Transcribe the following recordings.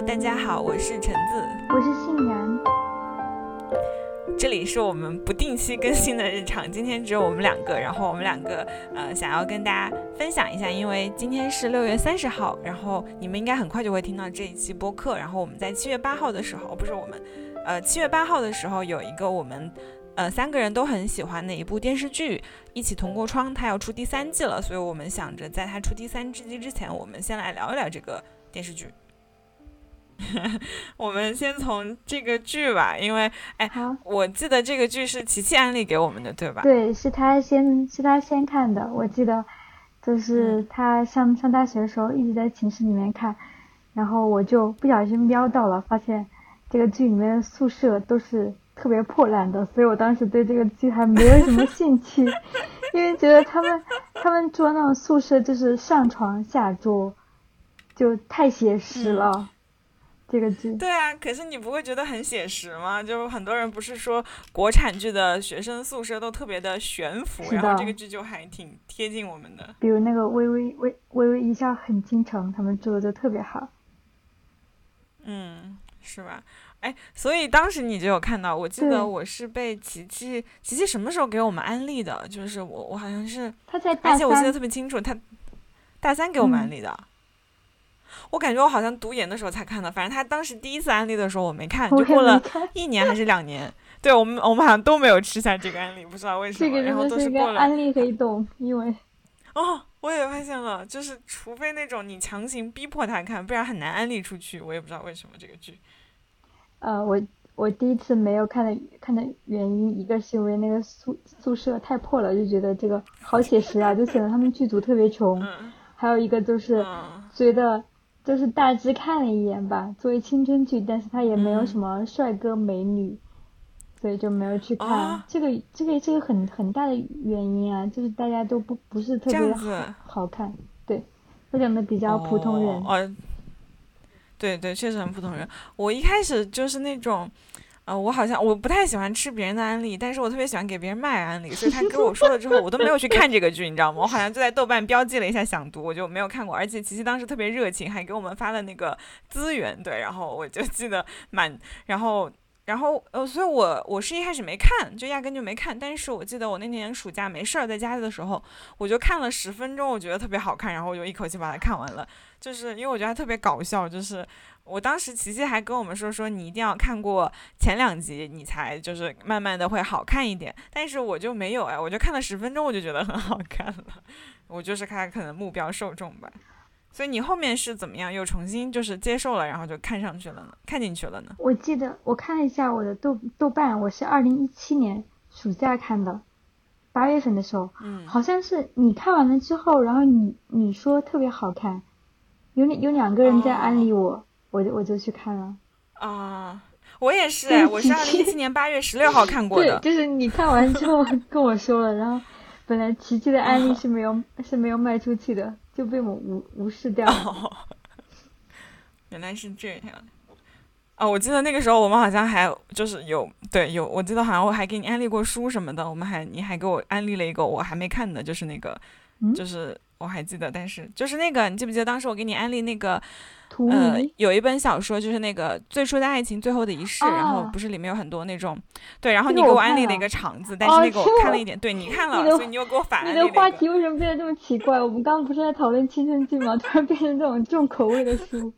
Hello，大家好，我是橙子，我是杏然，这里是我们不定期更新的日常，今天只有我们两个，然后我们两个呃想要跟大家分享一下，因为今天是六月三十号，然后你们应该很快就会听到这一期播客，然后我们在七月八号的时候，不是我们，呃七月八号的时候有一个我们。呃，三个人都很喜欢的一部电视剧《一起同过窗》，它要出第三季了，所以我们想着在它出第三季之前，我们先来聊一聊这个电视剧。我们先从这个剧吧，因为哎，我记得这个剧是琪琪安利给我们的，对吧？对，是他先是他先看的。我记得就是他上上大学的时候一直在寝室里面看，然后我就不小心瞄到了，发现这个剧里面的宿舍都是。特别破烂的，所以我当时对这个剧还没有什么兴趣，因为觉得他们他们住那种宿舍就是上床下桌，就太写实了。这个剧。对啊，可是你不会觉得很写实吗？就是很多人不是说国产剧的学生宿舍都特别的悬浮，然后这个剧就还挺贴近我们的。比如那个微微微微微一笑很倾城，他们做的就特别好。嗯，是吧？哎，所以当时你就有看到，我记得我是被琪琪，琪琪什么时候给我们安利的？就是我，我好像是，他在而且我记得特别清楚，他大三给我们安利的。我感觉我好像读研的时候才看的，反正他当时第一次安利的时候我没看，就过了一年还是两年。对我们，我们好像都没有吃下这个安利，不知道为什么。然后都是过了。安利黑洞，因为哦，我也发现了，就是除非那种你强行逼迫他看，不然很难安利出去。我也不知道为什么这个剧。呃，我我第一次没有看的看的原因，一个是因为那个宿宿舍太破了，就觉得这个好写实啊，就显得他们剧组特别穷。还有一个就是觉得就是大致看了一眼吧，作为青春剧，但是它也没有什么帅哥美女，所以就没有去看。这个这个这个很很大的原因啊，就是大家都不不是特别好好看，对，非常的比较普通人。对对，确实很普通人。我一开始就是那种，呃，我好像我不太喜欢吃别人的安利，但是我特别喜欢给别人卖安利。所以他跟我说了之后，我都没有去看这个剧，你知道吗？我好像就在豆瓣标记了一下想读，我就没有看过。而且琪琪当时特别热情，还给我们发了那个资源，对，然后我就记得蛮，然后。然后呃，所以我我是一开始没看，就压根就没看。但是我记得我那年暑假没事儿在家里的时候，我就看了十分钟，我觉得特别好看，然后我就一口气把它看完了。就是因为我觉得它特别搞笑，就是我当时琪琪还跟我们说说，你一定要看过前两集，你才就是慢慢的会好看一点。但是我就没有哎，我就看了十分钟，我就觉得很好看了。我就是看可能目标受众吧。所以你后面是怎么样又重新就是接受了，然后就看上去了呢？看进去了呢？我记得我看了一下我的豆豆瓣，我是二零一七年暑假看的，八月份的时候，嗯，好像是你看完了之后，然后你你说特别好看，有两有两个人在安利我，我就我就去看了。啊，我也是，我是二零一七年八月十六号看过的。对，就是你看完之后跟我说了，然后本来琪琪的安利是没有是没有卖出去的。就被我无无视掉了。原来是这样。哦，我记得那个时候我们好像还就是有对有，我记得好像我还给你安利过书什么的。我们还你还给我安利了一个我还没看的，就是那个，就是我还记得，但是就是那个，你记不记得当时我给你安利那个？呃，有一本小说，就是那个《最初的爱情最后的仪式》，然后不是里面有很多那种，对，然后你给我安利了一个场子，但是那个我看了一点，对你看了，所以你又给我反了。你的话题为什么变得这么奇怪？我们刚刚不是在讨论青春剧吗？突然变成这种重口味的书。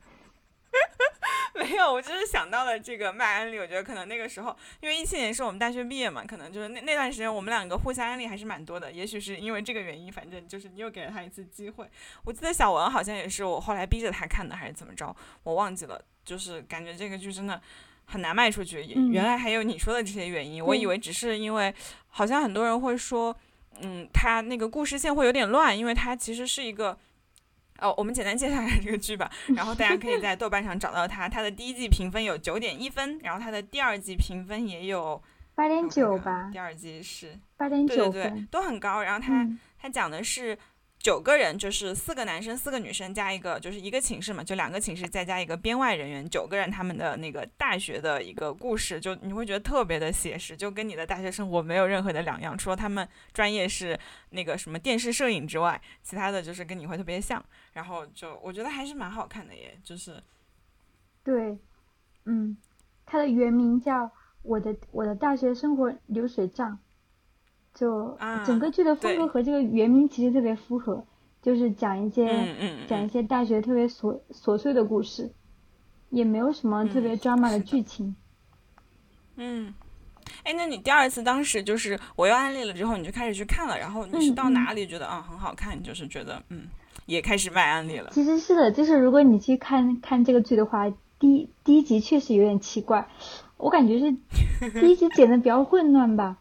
没有，我就是想到了这个卖安利。我觉得可能那个时候，因为一七年是我们大学毕业嘛，可能就是那那段时间，我们两个互相安利还是蛮多的。也许是因为这个原因，反正就是你又给了他一次机会。我记得小文好像也是我后来逼着他看的，还是怎么着，我忘记了。就是感觉这个剧真的很难卖出去。原来还有你说的这些原因，我以为只是因为好像很多人会说，嗯，他那个故事线会有点乱，因为他其实是一个。哦，我们简单介绍一下这个剧吧，然后大家可以在豆瓣上找到它。它的第一季评分有九点一分，然后它的第二季评分也有八点九吧。第二季是八点九对对对，都很高。然后它它讲的是九个人，就是四个男生、四个女生加一个，就是一个寝室嘛，就两个寝室再加一个编外人员，九个人他们的那个大学的一个故事，就你会觉得特别的写实，就跟你的大学生活没有任何的两样，除了他们专业是那个什么电视摄影之外，其他的就是跟你会特别像。然后就我觉得还是蛮好看的耶，就是，对，嗯，它的原名叫《我的我的大学生活流水账》，就整个剧的风格和这个原名其实特别符合，就是讲一些讲一些大学特别琐琐碎的故事，也没有什么特别 drama 的剧情。嗯，哎，那你第二次当时就是我又安利了之后，你就开始去看了，然后你是到哪里觉得啊很好看，就是觉得嗯。也开始卖安利了。其实是的，就是如果你去看看这个剧的话，第第一集确实有点奇怪，我感觉是第一集剪的比较混乱吧。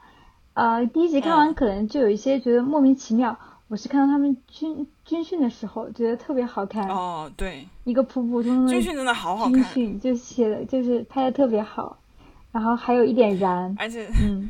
呃，第一集看完可能就有一些觉得莫名其妙。我是看到他们军军训的时候，觉得特别好看。哦，对，一个普普通通的军训真的好好看，军训就写的就是拍的特别好，然后还有一点燃，而且嗯。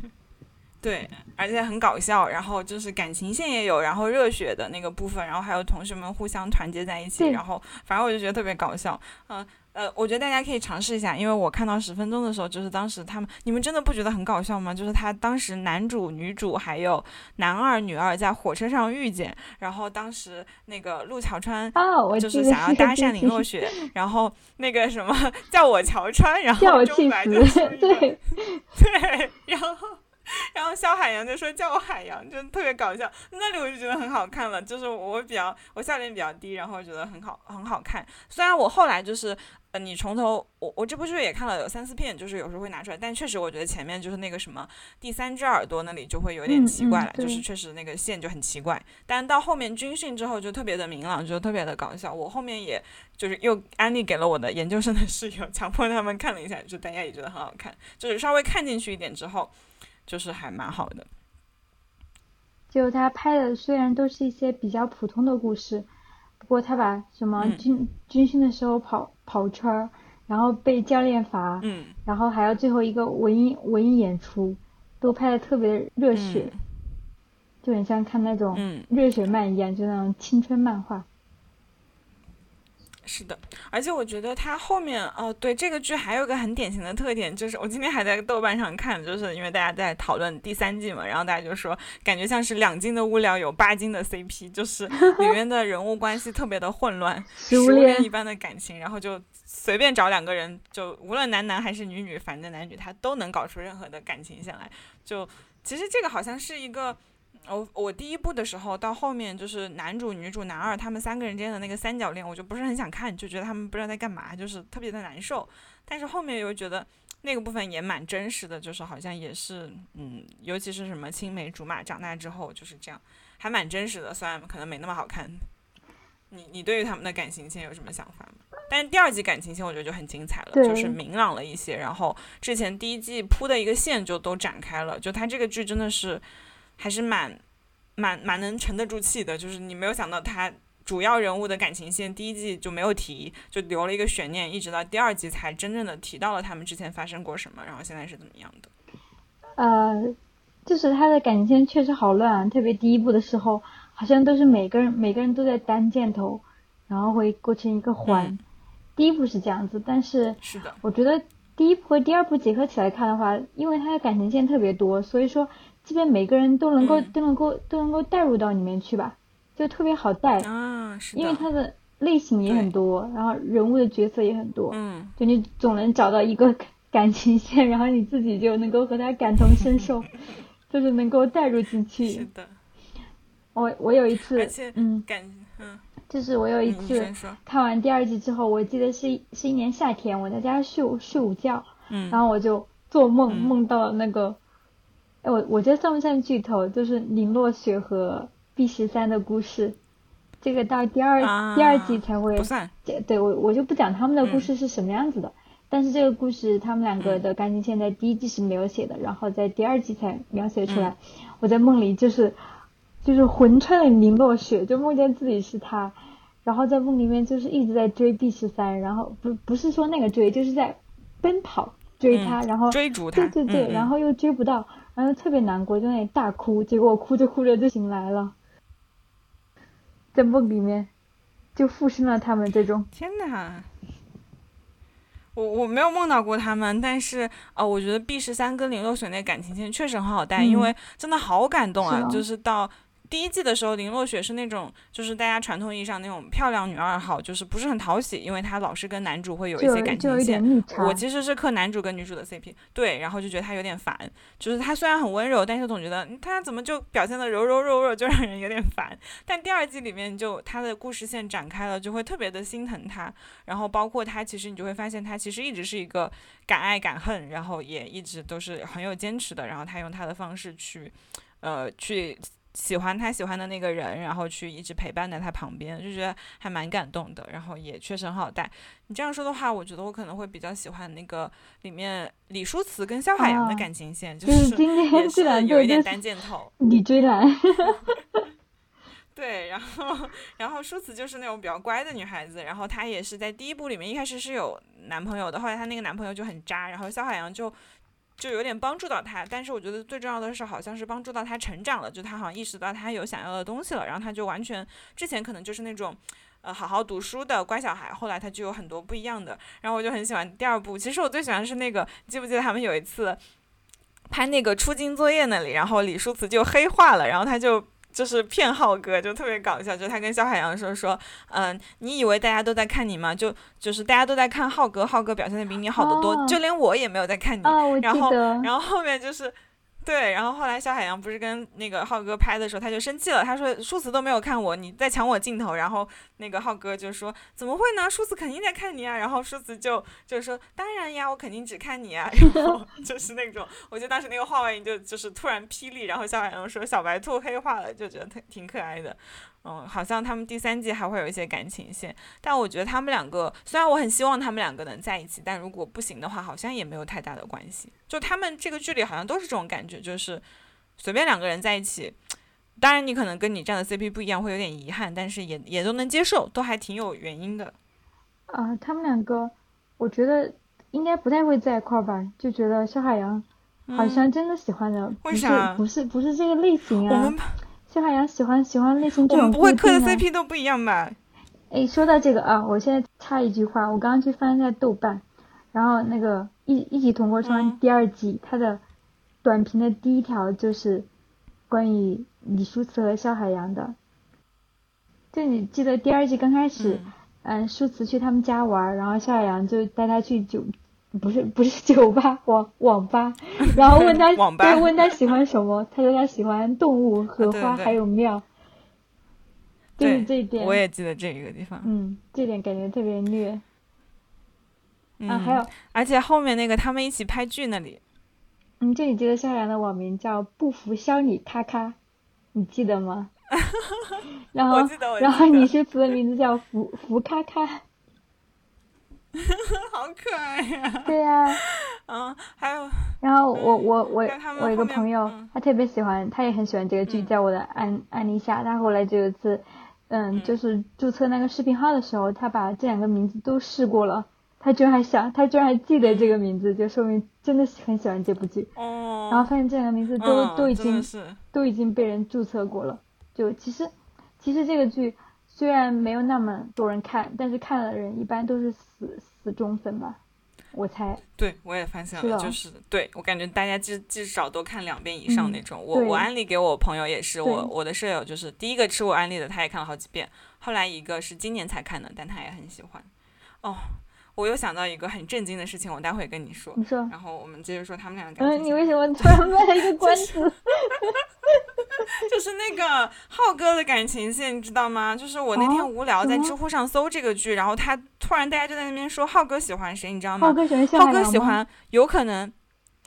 对，而且很搞笑，然后就是感情线也有，然后热血的那个部分，然后还有同学们互相团结在一起，然后反正我就觉得特别搞笑。嗯呃，我觉得大家可以尝试一下，因为我看到十分钟的时候，就是当时他们，你们真的不觉得很搞笑吗？就是他当时男主、女主还有男二、女二在火车上遇见，然后当时那个陆桥川就是想要搭讪林若雪，然后那个什么 叫我桥川，然后中白就 对对，然后。然后肖海洋就说叫我海洋，就特别搞笑。那里我就觉得很好看了，就是我比较我笑点比较低，然后觉得很好很好看。虽然我后来就是呃，你从头我我这部剧也看了有三四遍，就是有时候会拿出来，但确实我觉得前面就是那个什么第三只耳朵那里就会有点奇怪了，就是确实那个线就很奇怪。但到后面军训之后就特别的明朗，就特别的搞笑。我后面也就是又安利给了我的研究生的室友，强迫他们看了一下，就大家也觉得很好看，就是稍微看进去一点之后。就是还蛮好的，就他拍的虽然都是一些比较普通的故事，不过他把什么军军训的时候跑跑圈儿，然后被教练罚，嗯，然后还有最后一个文艺文艺演出，都拍的特别热血，就很像看那种热血漫一样，就那种青春漫画。是的，而且我觉得它后面哦，对这个剧还有个很典型的特点，就是我今天还在豆瓣上看，就是因为大家在讨论第三季嘛，然后大家就说感觉像是两斤的物料有八斤的 CP，就是里面的人物关系特别的混乱，食物链一般的感情，然后就随便找两个人，就无论男男还是女女，反正男女他都能搞出任何的感情线来。就其实这个好像是一个。我我第一部的时候到后面就是男主女主男二他们三个人之间的那个三角恋，我就不是很想看，就觉得他们不知道在干嘛，就是特别的难受。但是后面又觉得那个部分也蛮真实的，就是好像也是嗯，尤其是什么青梅竹马长大之后就是这样，还蛮真实的。虽然可能没那么好看。你你对于他们的感情线有什么想法吗？但是第二季感情线我觉得就很精彩了，就是明朗了一些，然后之前第一季铺的一个线就都展开了，就他这个剧真的是。还是蛮，蛮蛮能沉得住气的，就是你没有想到他主要人物的感情线第一季就没有提，就留了一个悬念，一直到第二季才真正的提到了他们之前发生过什么，然后现在是怎么样的？呃，就是他的感情线确实好乱，特别第一部的时候，好像都是每个人每个人都在单箭头，然后会构成一个环。第一部是这样子，但是是的，我觉得第一部和第二部结合起来看的话，因为他的感情线特别多，所以说。基本每个人都能够都能够都能够带入到里面去吧，就特别好带。啊，因为它的类型也很多，然后人物的角色也很多，嗯，就你总能找到一个感情线，然后你自己就能够和他感同身受，就是能够带入进去。是的，我我有一次，嗯，感嗯，就是我有一次看完第二季之后，我记得是是一年夏天，我在家睡睡午觉，嗯，然后我就做梦梦到了那个。哎，我我这算不算剧透？就是林落雪和 B 十三的故事，这个到第二第二季才会。不算。对，我我就不讲他们的故事是什么样子的。但是这个故事，他们两个的感情线在第一季是没有写的，然后在第二季才描写出来。我在梦里就是就是魂穿了林落雪，就梦见自己是他，然后在梦里面就是一直在追 B 十三，然后不不是说那个追，就是在奔跑追他，然后追逐他，对对对，然后又追不到。然后特别难过，就那里大哭，结果我哭着哭着就醒来了，在梦里面就附身了他们这种。天哪！我我没有梦到过他们，但是呃，我觉得 B 十三跟林若雪那感情线确实很好带，因为真的好感动啊！就是到第一季的时候，林落雪是那种就是大家传统意义上那种漂亮女二号，就是不是很讨喜，因为她老是跟男主会有一些感情线。我其实是磕男主跟女主的 CP，对，然后就觉得她有点烦，就是她虽然很温柔，但是总觉得她怎么就表现的柔柔弱弱，就让人有点烦。但第二季里面就她的故事线展开了，就会特别的心疼她。然后包括她，其实你就会发现她其实一直是一个敢爱敢恨，然后也一直都是很有坚持的。然后她用她的方式去，呃，去。喜欢他喜欢的那个人，然后去一直陪伴在他旁边，就觉得还蛮感动的。然后也确实很好带。你这样说的话，我觉得我可能会比较喜欢那个里面李书慈跟肖海洋的感情线，就是也是有一点单箭头。李追兰。对，然后然后书慈就是那种比较乖的女孩子，然后她也是在第一部里面一开始是有男朋友的，后来她那个男朋友就很渣，然后肖海洋就。就有点帮助到他，但是我觉得最重要的是，好像是帮助到他成长了，就他好像意识到他有想要的东西了，然后他就完全之前可能就是那种，呃，好好读书的乖小孩，后来他就有很多不一样的，然后我就很喜欢第二部。其实我最喜欢是那个，记不记得他们有一次拍那个出镜作业那里，然后李书慈就黑化了，然后他就。就是骗浩哥，就特别搞笑。就他跟肖海洋说说，嗯，你以为大家都在看你吗？就就是大家都在看浩哥，浩哥表现的比你好得多，就连我也没有在看你。然后，然后后面就是。对，然后后来肖海洋不是跟那个浩哥拍的时候，他就生气了，他说舒子都没有看我，你在抢我镜头。然后那个浩哥就说怎么会呢？舒子肯定在看你啊。然后舒子就就说当然呀，我肯定只看你啊。然后就是那种，我觉得当时那个画外音就就是突然霹雳。然后肖海洋说小白兔黑化了，就觉得挺挺可爱的。嗯，好像他们第三季还会有一些感情线，但我觉得他们两个虽然我很希望他们两个能在一起，但如果不行的话，好像也没有太大的关系。就他们这个剧里好像都是这种感觉，就是随便两个人在一起，当然你可能跟你站的 CP 不一样，会有点遗憾，但是也也都能接受，都还挺有原因的。啊，他们两个，我觉得应该不太会在一块儿吧？就觉得肖海洋好像真的喜欢的，为啥？不是不是这个类型啊。肖海洋喜欢喜欢类型这种我们不会磕的 CP 都不一样吧？哎，说到这个啊，我现在插一句话，我刚刚去翻一下豆瓣，然后那个一一起同过窗第二季，它的短评的第一条就是关于李舒慈和肖海洋的。就你记得第二季刚开始，嗯，舒慈去他们家玩，然后肖海洋就带他去酒。不是不是酒吧 网网吧，然后问他对问他喜欢什么，他说他喜欢动物、荷花还有庙，就是这一点。我也记得这一个地方。嗯，这点感觉特别虐。啊，还有，而且后面那个他们一起拍剧那里，嗯，这里记得萧然的网名叫不服肖你咔咔，你记得吗？然后然后你是词的名字叫福福咔咔。好可爱呀！对呀，嗯，还有，然后我我我我一个朋友，他特别喜欢，他也很喜欢这个剧，在我的安安利下，他后来就有一次，嗯，就是注册那个视频号的时候，他把这两个名字都试过了，他居然还想，他居然还记得这个名字，就说明真的很喜欢这部剧。哦。然后发现这两个名字都都已经都已经被人注册过了，就其实其实这个剧。虽然没有那么多人看，但是看的人一般都是死死忠粉吧，我猜。对，我也发现了，就是对我感觉大家至至少都看两遍以上那种。我我安利给我朋友也是，我我的舍友就是第一个吃我安利的，他也看了好几遍。后来一个是今年才看的，但他也很喜欢。哦。我又想到一个很震惊的事情，我待会跟你说。你说。然后我们接着说他们两个。嗯，你为什么 突然卖了一个关子？就是那个浩哥的感情线，你知道吗？就是我那天无聊在知乎上搜这个剧，然后他突然大家就在那边说浩哥喜欢谁，你知道吗？浩哥喜欢浩哥喜欢，有可能。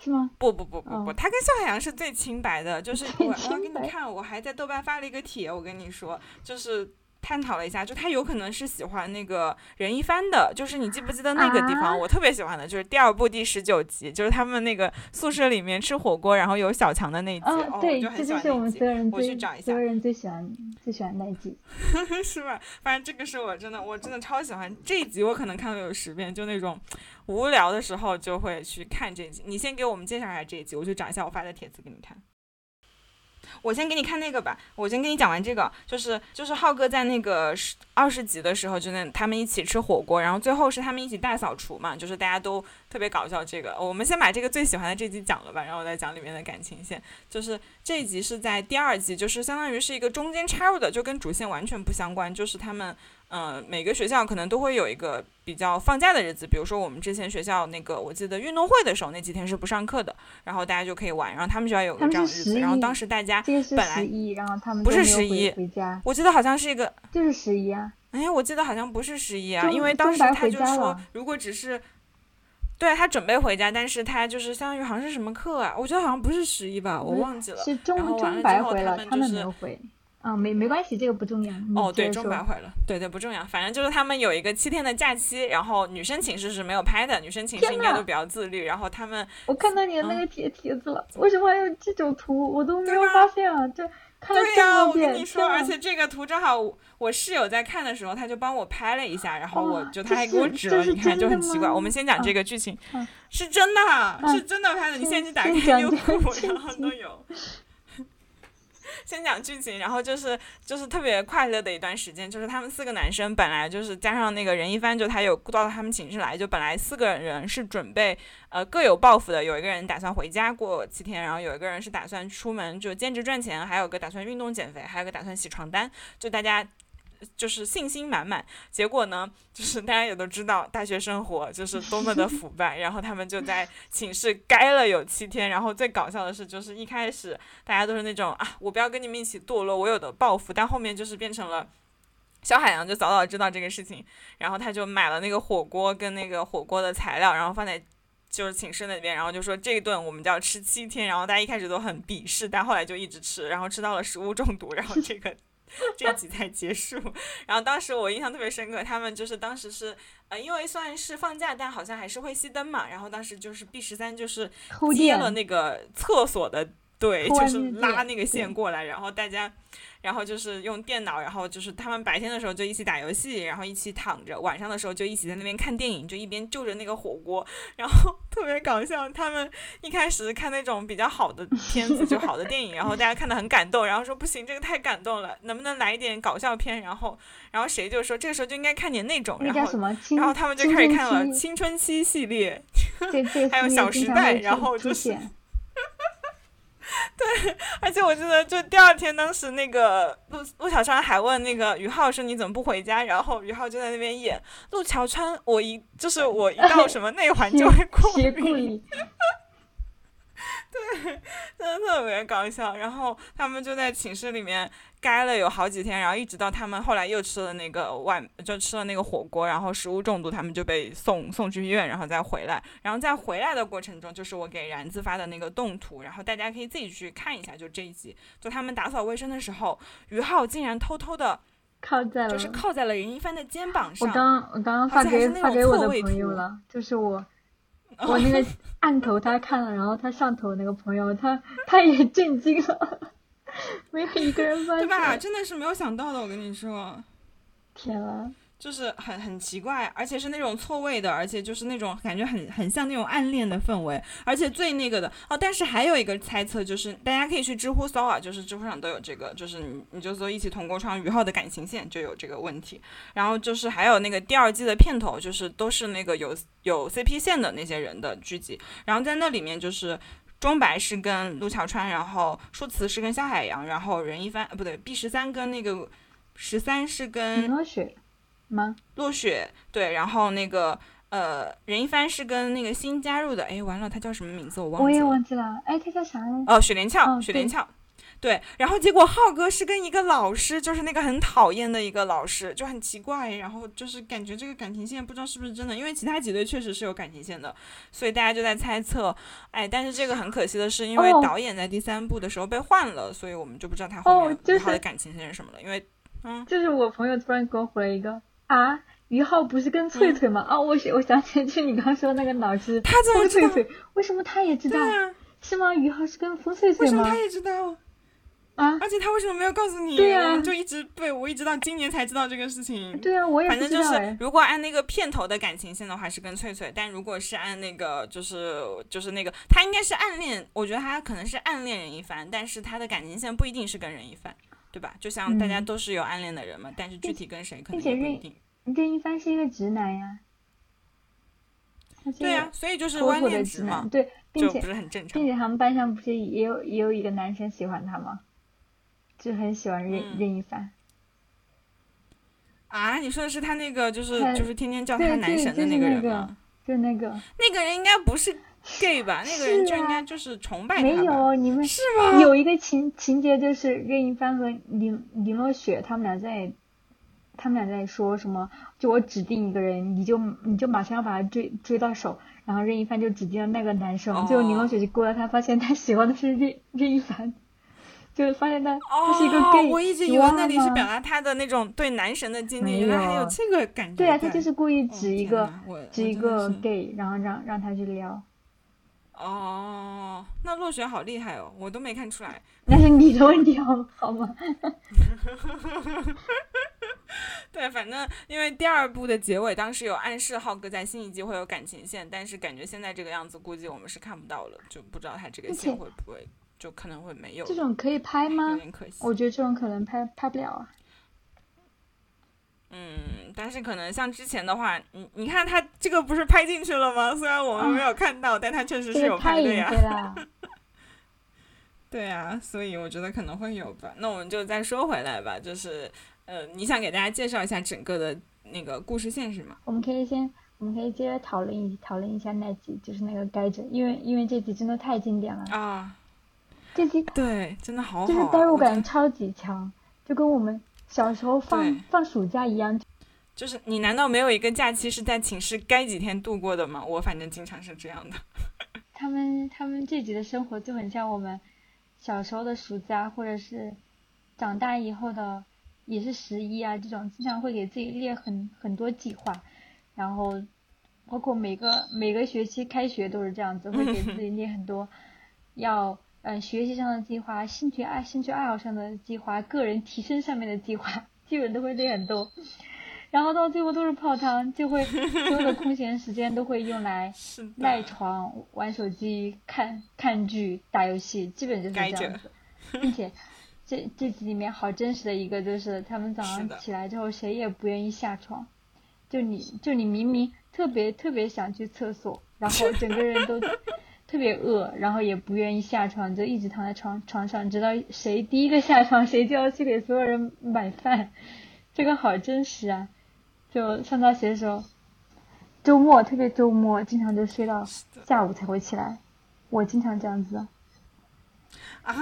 是吗？不不不不不，他跟肖海洋是最清白的，就是我我要给你看，我还在豆瓣发了一个帖，我跟你说，就是。探讨了一下，就他有可能是喜欢那个任一帆的，就是你记不记得那个地方？我特别喜欢的，就是第二部第十九集，就是他们那个宿舍里面吃火锅，然后有小强的那一集。哦，对，这就是我们所有人最所有人最喜欢最喜欢那一集，是吧？反正这个是我真的，我真的超喜欢这一集，我可能看了有十遍，就那种无聊的时候就会去看这一集。你先给我们介绍一下这一集，我去找一下我发的帖子给你看。我先给你看那个吧，我先给你讲完这个，就是就是浩哥在那个二十集的时候，就那他们一起吃火锅，然后最后是他们一起大扫除嘛，就是大家都特别搞笑。这个我们先把这个最喜欢的这集讲了吧，然后我再讲里面的感情线。就是这一集是在第二季，就是相当于是一个中间插入的，就跟主线完全不相关，就是他们。嗯，每个学校可能都会有一个比较放假的日子，比如说我们之前学校那个，我记得运动会的时候那几天是不上课的，然后大家就可以玩。然后他们学校有个这样的日子，然后当时大家本来十一，然后他们不是十一回家，我记得好像是一个就是十一啊。哎，我记得好像不是十一啊，因为当时他就说，如果只是对他准备回家，但是他就是相当于好像是什么课啊，我觉得好像不是十一吧，我忘记了。是中中白回了，他们没有回。啊，没没关系，这个不重要。哦，对，中白回了，对对，不重要。反正就是他们有一个七天的假期，然后女生寝室是没有拍的，女生寝室应该都比较自律。然后他们，我看到你的那个帖帖子了，为什么还有这种图？我都没有发现啊！这看了这么遍，我跟你说，而且这个图正好我室友在看的时候，他就帮我拍了一下，然后我就他还给我指了，你看就很奇怪。我们先讲这个剧情，是真的，是真的拍的。你现在去打开优酷，然后都有。先讲剧情，然后就是就是特别快乐的一段时间，就是他们四个男生本来就是加上那个任一帆，就他有到他们寝室来，就本来四个人是准备呃各有抱负的，有一个人打算回家过七天，然后有一个人是打算出门就兼职赚钱，还有个打算运动减肥，还有个打算洗床单，就大家。就是信心满满，结果呢，就是大家也都知道大学生活就是多么的腐败，然后他们就在寝室待了有七天，然后最搞笑的是，就是一开始大家都是那种啊，我不要跟你们一起堕落，我有的报复，但后面就是变成了小海洋就早早知道这个事情，然后他就买了那个火锅跟那个火锅的材料，然后放在就是寝室那边，然后就说这一顿我们就要吃七天，然后大家一开始都很鄙视，但后来就一直吃，然后吃到了食物中毒，然后这个。这集才结束，然后当时我印象特别深刻，他们就是当时是呃，因为算是放假，但好像还是会熄灯嘛，然后当时就是 B 十三就是接了那个厕所的，对，就是拉那个线过来，然后大家。然后就是用电脑，然后就是他们白天的时候就一起打游戏，然后一起躺着，晚上的时候就一起在那边看电影，就一边就着那个火锅，然后 特别搞笑。他们一开始看那种比较好的片子，就好的电影，然后大家看的很感动，然后说不行，这个太感动了，能不能来一点搞笑片？然后，然后谁就说这个时候就应该看点那种，然后然后他们就开始看了青春期系列，还有小时代，然后就是。对，而且我记得就第二天，当时那个陆陆小川还问那个于浩说你怎么不回家，然后于浩就在那边演陆桥川，我一就是我一到什么内环就会过敏。对，真的特别搞笑。然后他们就在寝室里面待了有好几天，然后一直到他们后来又吃了那个外，就吃了那个火锅，然后食物中毒，他们就被送送去医院，然后再回来。然后在回来的过程中，就是我给然子发的那个动图，然后大家可以自己去看一下。就这一集，就他们打扫卫生的时候，于浩竟然偷偷的靠在了，就是靠在了任一帆的肩膀上。我刚我刚刚发给发给我的朋友了，就是我。我那个案头他看了，然后他上头那个朋友他他也震惊了，没有一个人发现。对吧？真的是没有想到的，我跟你说。天啊！就是很很奇怪，而且是那种错位的，而且就是那种感觉很很像那种暗恋的氛围，而且最那个的哦。但是还有一个猜测，就是大家可以去知乎搜啊，就是知乎上都有这个，就是你你就搜一起同过窗于浩的感情线就有这个问题。然后就是还有那个第二季的片头，就是都是那个有有 CP 线的那些人的剧集。然后在那里面就是钟白是跟陆桥川，然后舒慈是跟肖海洋，然后任一帆呃不对 B 十三跟那个十三是跟落雪。吗？落雪对，然后那个呃，任一帆是跟那个新加入的，哎，完了，他叫什么名字？我忘记了。我也忘记了，哎，他叫啥来？哦，雪莲翘，雪莲翘，对。然后结果浩哥是跟一个老师，就是那个很讨厌的一个老师，就很奇怪。然后就是感觉这个感情线不知道是不是真的，因为其他几对确实是有感情线的，所以大家就在猜测。哎，但是这个很可惜的是，因为导演在第三部的时候被换了，所以我们就不知道他后面他的感情线是什么了。因为嗯，就是我朋友突然给我回了一个。啊，于浩不是跟翠翠吗？啊，我我想起来，就你刚说那个老师，他怎么翠翠？为什么他也知道？是吗？于浩是跟风翠翠吗？为什么他也知道？啊，而且他为什么没有告诉你？对啊就一直对我一直到今年才知道这个事情。对啊，我也反正就是如果按那个片头的感情线的话，是跟翠翠；但如果是按那个，就是就是那个，他应该是暗恋，我觉得他可能是暗恋任一帆，但是他的感情线不一定是跟任一帆，对吧？就像大家嗯都是有暗恋的人嘛，但是具体跟谁可能不一定。任一帆是一个直男呀，对呀、所以就是妥妥弯恋直男，嘛，对，并且就不是很正常并。且他们班上不是也有也有一个男生喜欢他吗？就很喜欢任嗯任一凡，啊，你说的是他那个就是他就是天天叫他男神的那个人吗？就那个那个人应该不是 gay 吧？那个人是就应该啊就是崇拜他没？有你们是吗？有一个情情节就是任一帆和林林若雪他们俩在，他们俩在说什么？就我指定一个人，你就你就马上要把他追追到手。然后任一帆就指定了那个男生，结果林若哦雪就过来他，发现他喜欢的是任任一凡，就发现他他是一个哦 gay，，我一直以为那里是表达他的那种对男神的坚定，没原来还有有这个感觉。对啊，他就是故意哦指一个、指一个 gay，然后让让他去撩。哦，那落雪好厉害哦，我都没看出来。那是你的问题好好吗？对，反正因为第二部的结尾当时有暗示浩哥在新一季会有感情线，但是感觉现在这个样子，估计我们是看不到了，就不知道他这个线会不会就可能会没有，这种可以拍吗有？点可惜。我觉得这种可能拍拍不了啊。嗯，但是可能像之前的话，你你看他这个不是拍进去了吗？虽然我们没有看到，但他确实是有拍的呀。对啊，所以我觉得可能会有吧。那我们就再说回来吧，就是呃，你想给大家介绍一下整个的那个故事线是吗？我们可以先，我们可以接着讨论一讨论一下那集，就是那个该着，因为因为这集真的太经典了，啊，这集对，真的好好、啊，就是代入感超级强，就跟我们小时候放放暑假一样。就是你难道没有一个假期是在寝室该几天度过的吗？我反正经常是这样的。他们他们这集的生活就很像我们小时候的暑假，或者是长大以后的也是十一啊这种，经常会给自己列很很多计划，然后包括每个每个学期开学都是这样子，会给自己 列很多要嗯学习上的计划、兴趣爱兴趣爱好上的计划、个人提升上面的计划，基本都会列很多。然后到最后都是泡汤，就会 所有的空闲时间都会用来，赖床、玩手机、看看剧、打游戏，基本就是这样子。并且这这集里面好真实的一个就是，他们早上起来之后谁也不愿意下床，就你就你明明特别特别想去厕所，然后整个人都特别饿，然后也不愿意下床，就一直躺在床床上，直到谁第一个下床，谁就要去给所有人买饭。这个好真实啊！就上大学的时候，周末特别周末，经常就睡到下午才会起来。我经常这样子，啊。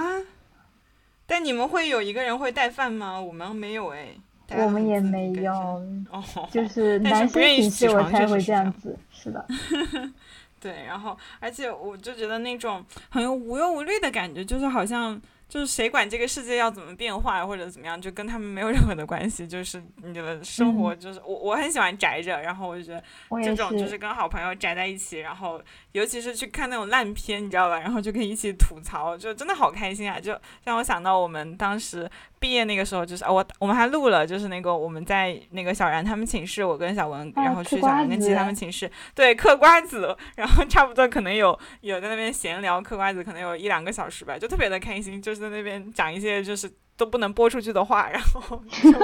但你们会有一个人会带饭吗？我们没有哎，我们也没有，哦，就是男生寝室我才会这样子。是的，对，然后而且我就觉得那种很无忧无虑的感觉，就是好像就是谁管这个世界要怎么变化或者怎么样，就跟他们没有任何的关系。就是你的生活，就是、我我很喜欢宅着，然后我就觉得这种就是跟好朋友宅在一起，然后尤其是去看那种烂片，你知道吧？然后就可以一起吐槽，就真的好开心啊！就让我想到我们当时毕业那个时候，就是、啊、我我们还录了，就是那个我们在那个小然他们寝室，我跟小文，啊然后去小然跟其他们寝室，对，嗑瓜子，然后 差不多可能有有在那边闲聊嗑瓜子，可能有一两个小时吧，就特别的开心，就是在那边讲一些就是都不能播出去的话，然后就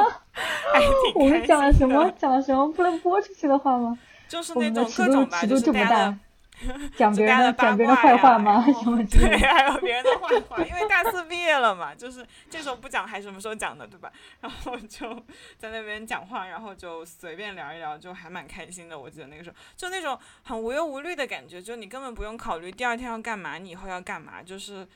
还挺 我们讲了什么？讲了什么不能播出去的话吗？就是那种各种吧，就是大家的这么大，讲别人的八讲别人的卦呀坏话吗？什么对，还有别人的坏话，因为大四毕业了嘛，就是这时候不讲还什么时候讲的，对吧？然后就在那边讲话，然后就随便聊一聊，就还蛮开心的。我记得那个时候，就那种很无忧无虑的感觉，就你根本不用考虑第二天要干嘛，你以后要干嘛，就是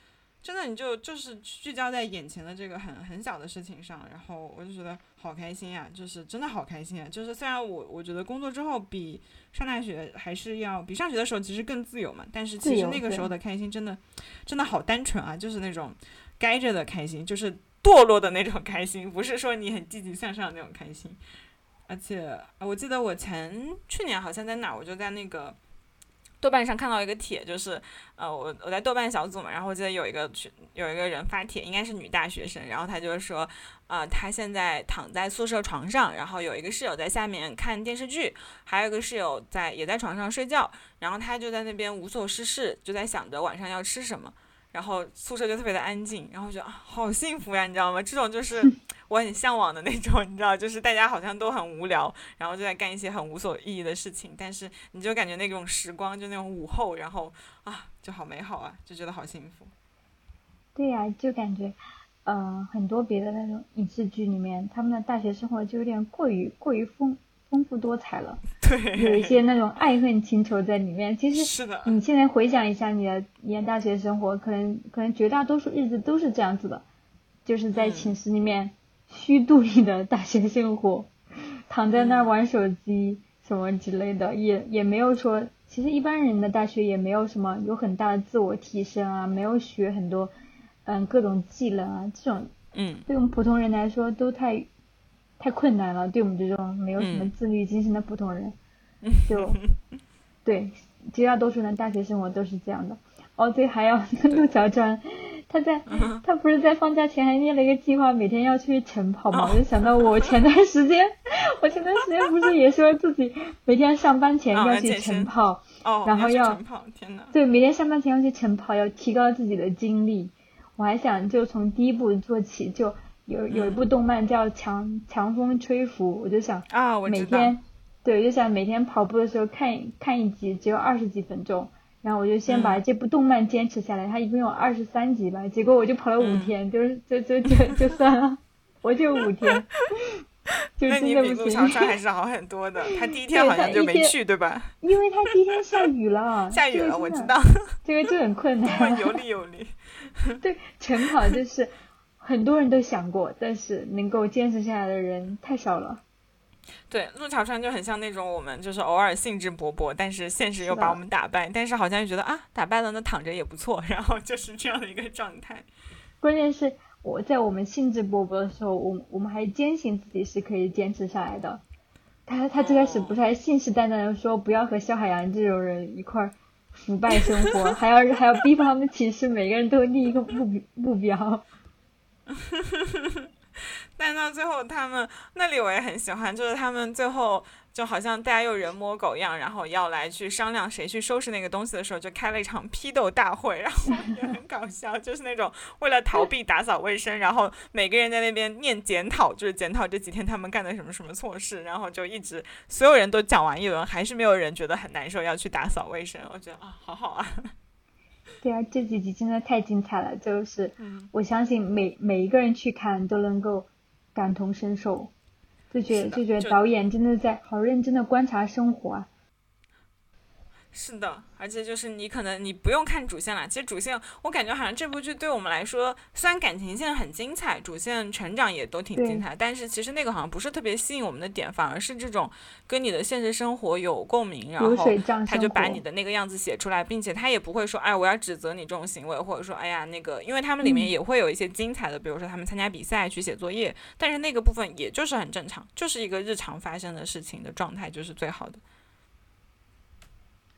真的你就就是聚焦在眼前的这个很很小的事情上，然后我就觉得好开心呀，就是真的好开心啊！就是虽然我我觉得工作之后比上大学还是要比上学的时候其实更自由嘛，但是其实那个时候的开心真的真的好单纯啊，就是那种该着的开心，就是堕落的那种开心，不是说你很积极向上的那种开心。而且呃我记得我前去年好像在哪儿，我就在那个豆瓣上看到一个帖，就是呃，我我在豆瓣小组嘛，然后我记得有一个群有一个人发帖，应该是女大学生，然后她就说，啊，她现在躺在宿舍床上，然后有一个室友在下面看电视剧，还有一个室友在也在床上睡觉，然后她就在那边无所事事，就在想着晚上要吃什么。然后宿舍就特别的安静，然后觉得啊，好幸福呀，你知道吗？这种就是 我很向往的那种，你知道，就是大家好像都很无聊，然后就在干一些很无所意义的事情，但是你就感觉那种时光，就那种午后，然后啊，就好美好啊，就觉得好幸福。对呀，就感觉，呃，很多别的那种影视剧里面，他们的大学生活就有点过于过于丰。丰富多彩了，对，有一些那种爱恨情仇在里面。其实，是的。你现在回想一下你的你的大学生活，可能可能绝大多数日子都是这样子的，就是在寝室里面虚度你的大学生活，躺在那儿玩手机什么之类的，也也没有说，其实一般人的大学也没有什么有很大的自我提升啊，没有学很多嗯各种技能啊，这种嗯，对我们普通人来说都太。太困难了，对我们这种没有什么自律精神的普通人，就 对绝大多数人大学生活都是这样的。哦，对，还有 陆小川，他在他不是在放假前还列了一个计划，每天要去晨跑嘛？我就想到我前段时间，我前段时间不是也说自己每天上班前要去晨跑，然后要对每天上班前要去晨跑，要提高自己的精力。我还想就从第一步做起，就。有有一部动漫叫《强强风吹拂》，我就想啊，我每天对，就想每天跑步的时候看看一集，只有二十几分钟，然后我就先把这部动漫坚持下来。它一共有二十三集吧，结果我就跑了五天，就是就就就就算了，我就五天，就真的不行。还是 好很多的，他第一天好像就没去，对吧？因为他第一天下雨了，下雨了，我知道，这个就很困难，有理有理。对，晨跑就是。很多人都想过，但是能够坚持下来的人太少了。对，陆桥川就很像那种我们就是偶尔兴致勃勃，但是现实又把我们打败，但是好像又觉得啊，打败了那躺着也不错，然后就是这样的一个状态。关键是我在我们兴致勃勃的时候，我我们还坚信自己是可以坚持下来的。他他最开始不是还信誓旦旦的说不要和肖海洋这种人一块儿腐败生活，还要还要逼迫他们寝室每个人都立一个目目标。但到最后，他们那里我也很喜欢，就是他们最后就好像大家又人模狗样，然后要来去商量谁去收拾那个东西的时候，就开了一场批斗大会，然后 也很搞笑，就是那种为了逃避打扫卫生，然后每个人在那边念检讨，就是检讨这几天他们干的什么什么错事，然后就一直所有人都讲完一轮，还是没有人觉得很难受要去打扫卫生，我觉得啊，好好啊。对啊，这几集真的太精彩了，就是我相信每每一个人去看都能够感同身受，就觉得就觉得导演真的在好认真的观察生活啊。是的，而且就是你可能你不用看主线了。其实主线我感觉好像这部剧对我们来说，虽然感情线很精彩，主线成长也都挺精彩，但是其实那个好像不是特别吸引我们的点，反而是这种跟你的现实生活有共鸣，然后他就把你的那个样子写出来，并且他也不会说，哎，我要指责你这种行为，或者说，哎呀，那个，因为他们里面也会有一些精彩的，比如说他们参加比赛去写作业，但是那个部分也就是很正常，就是一个日常发生的事情的状态，就是最好的。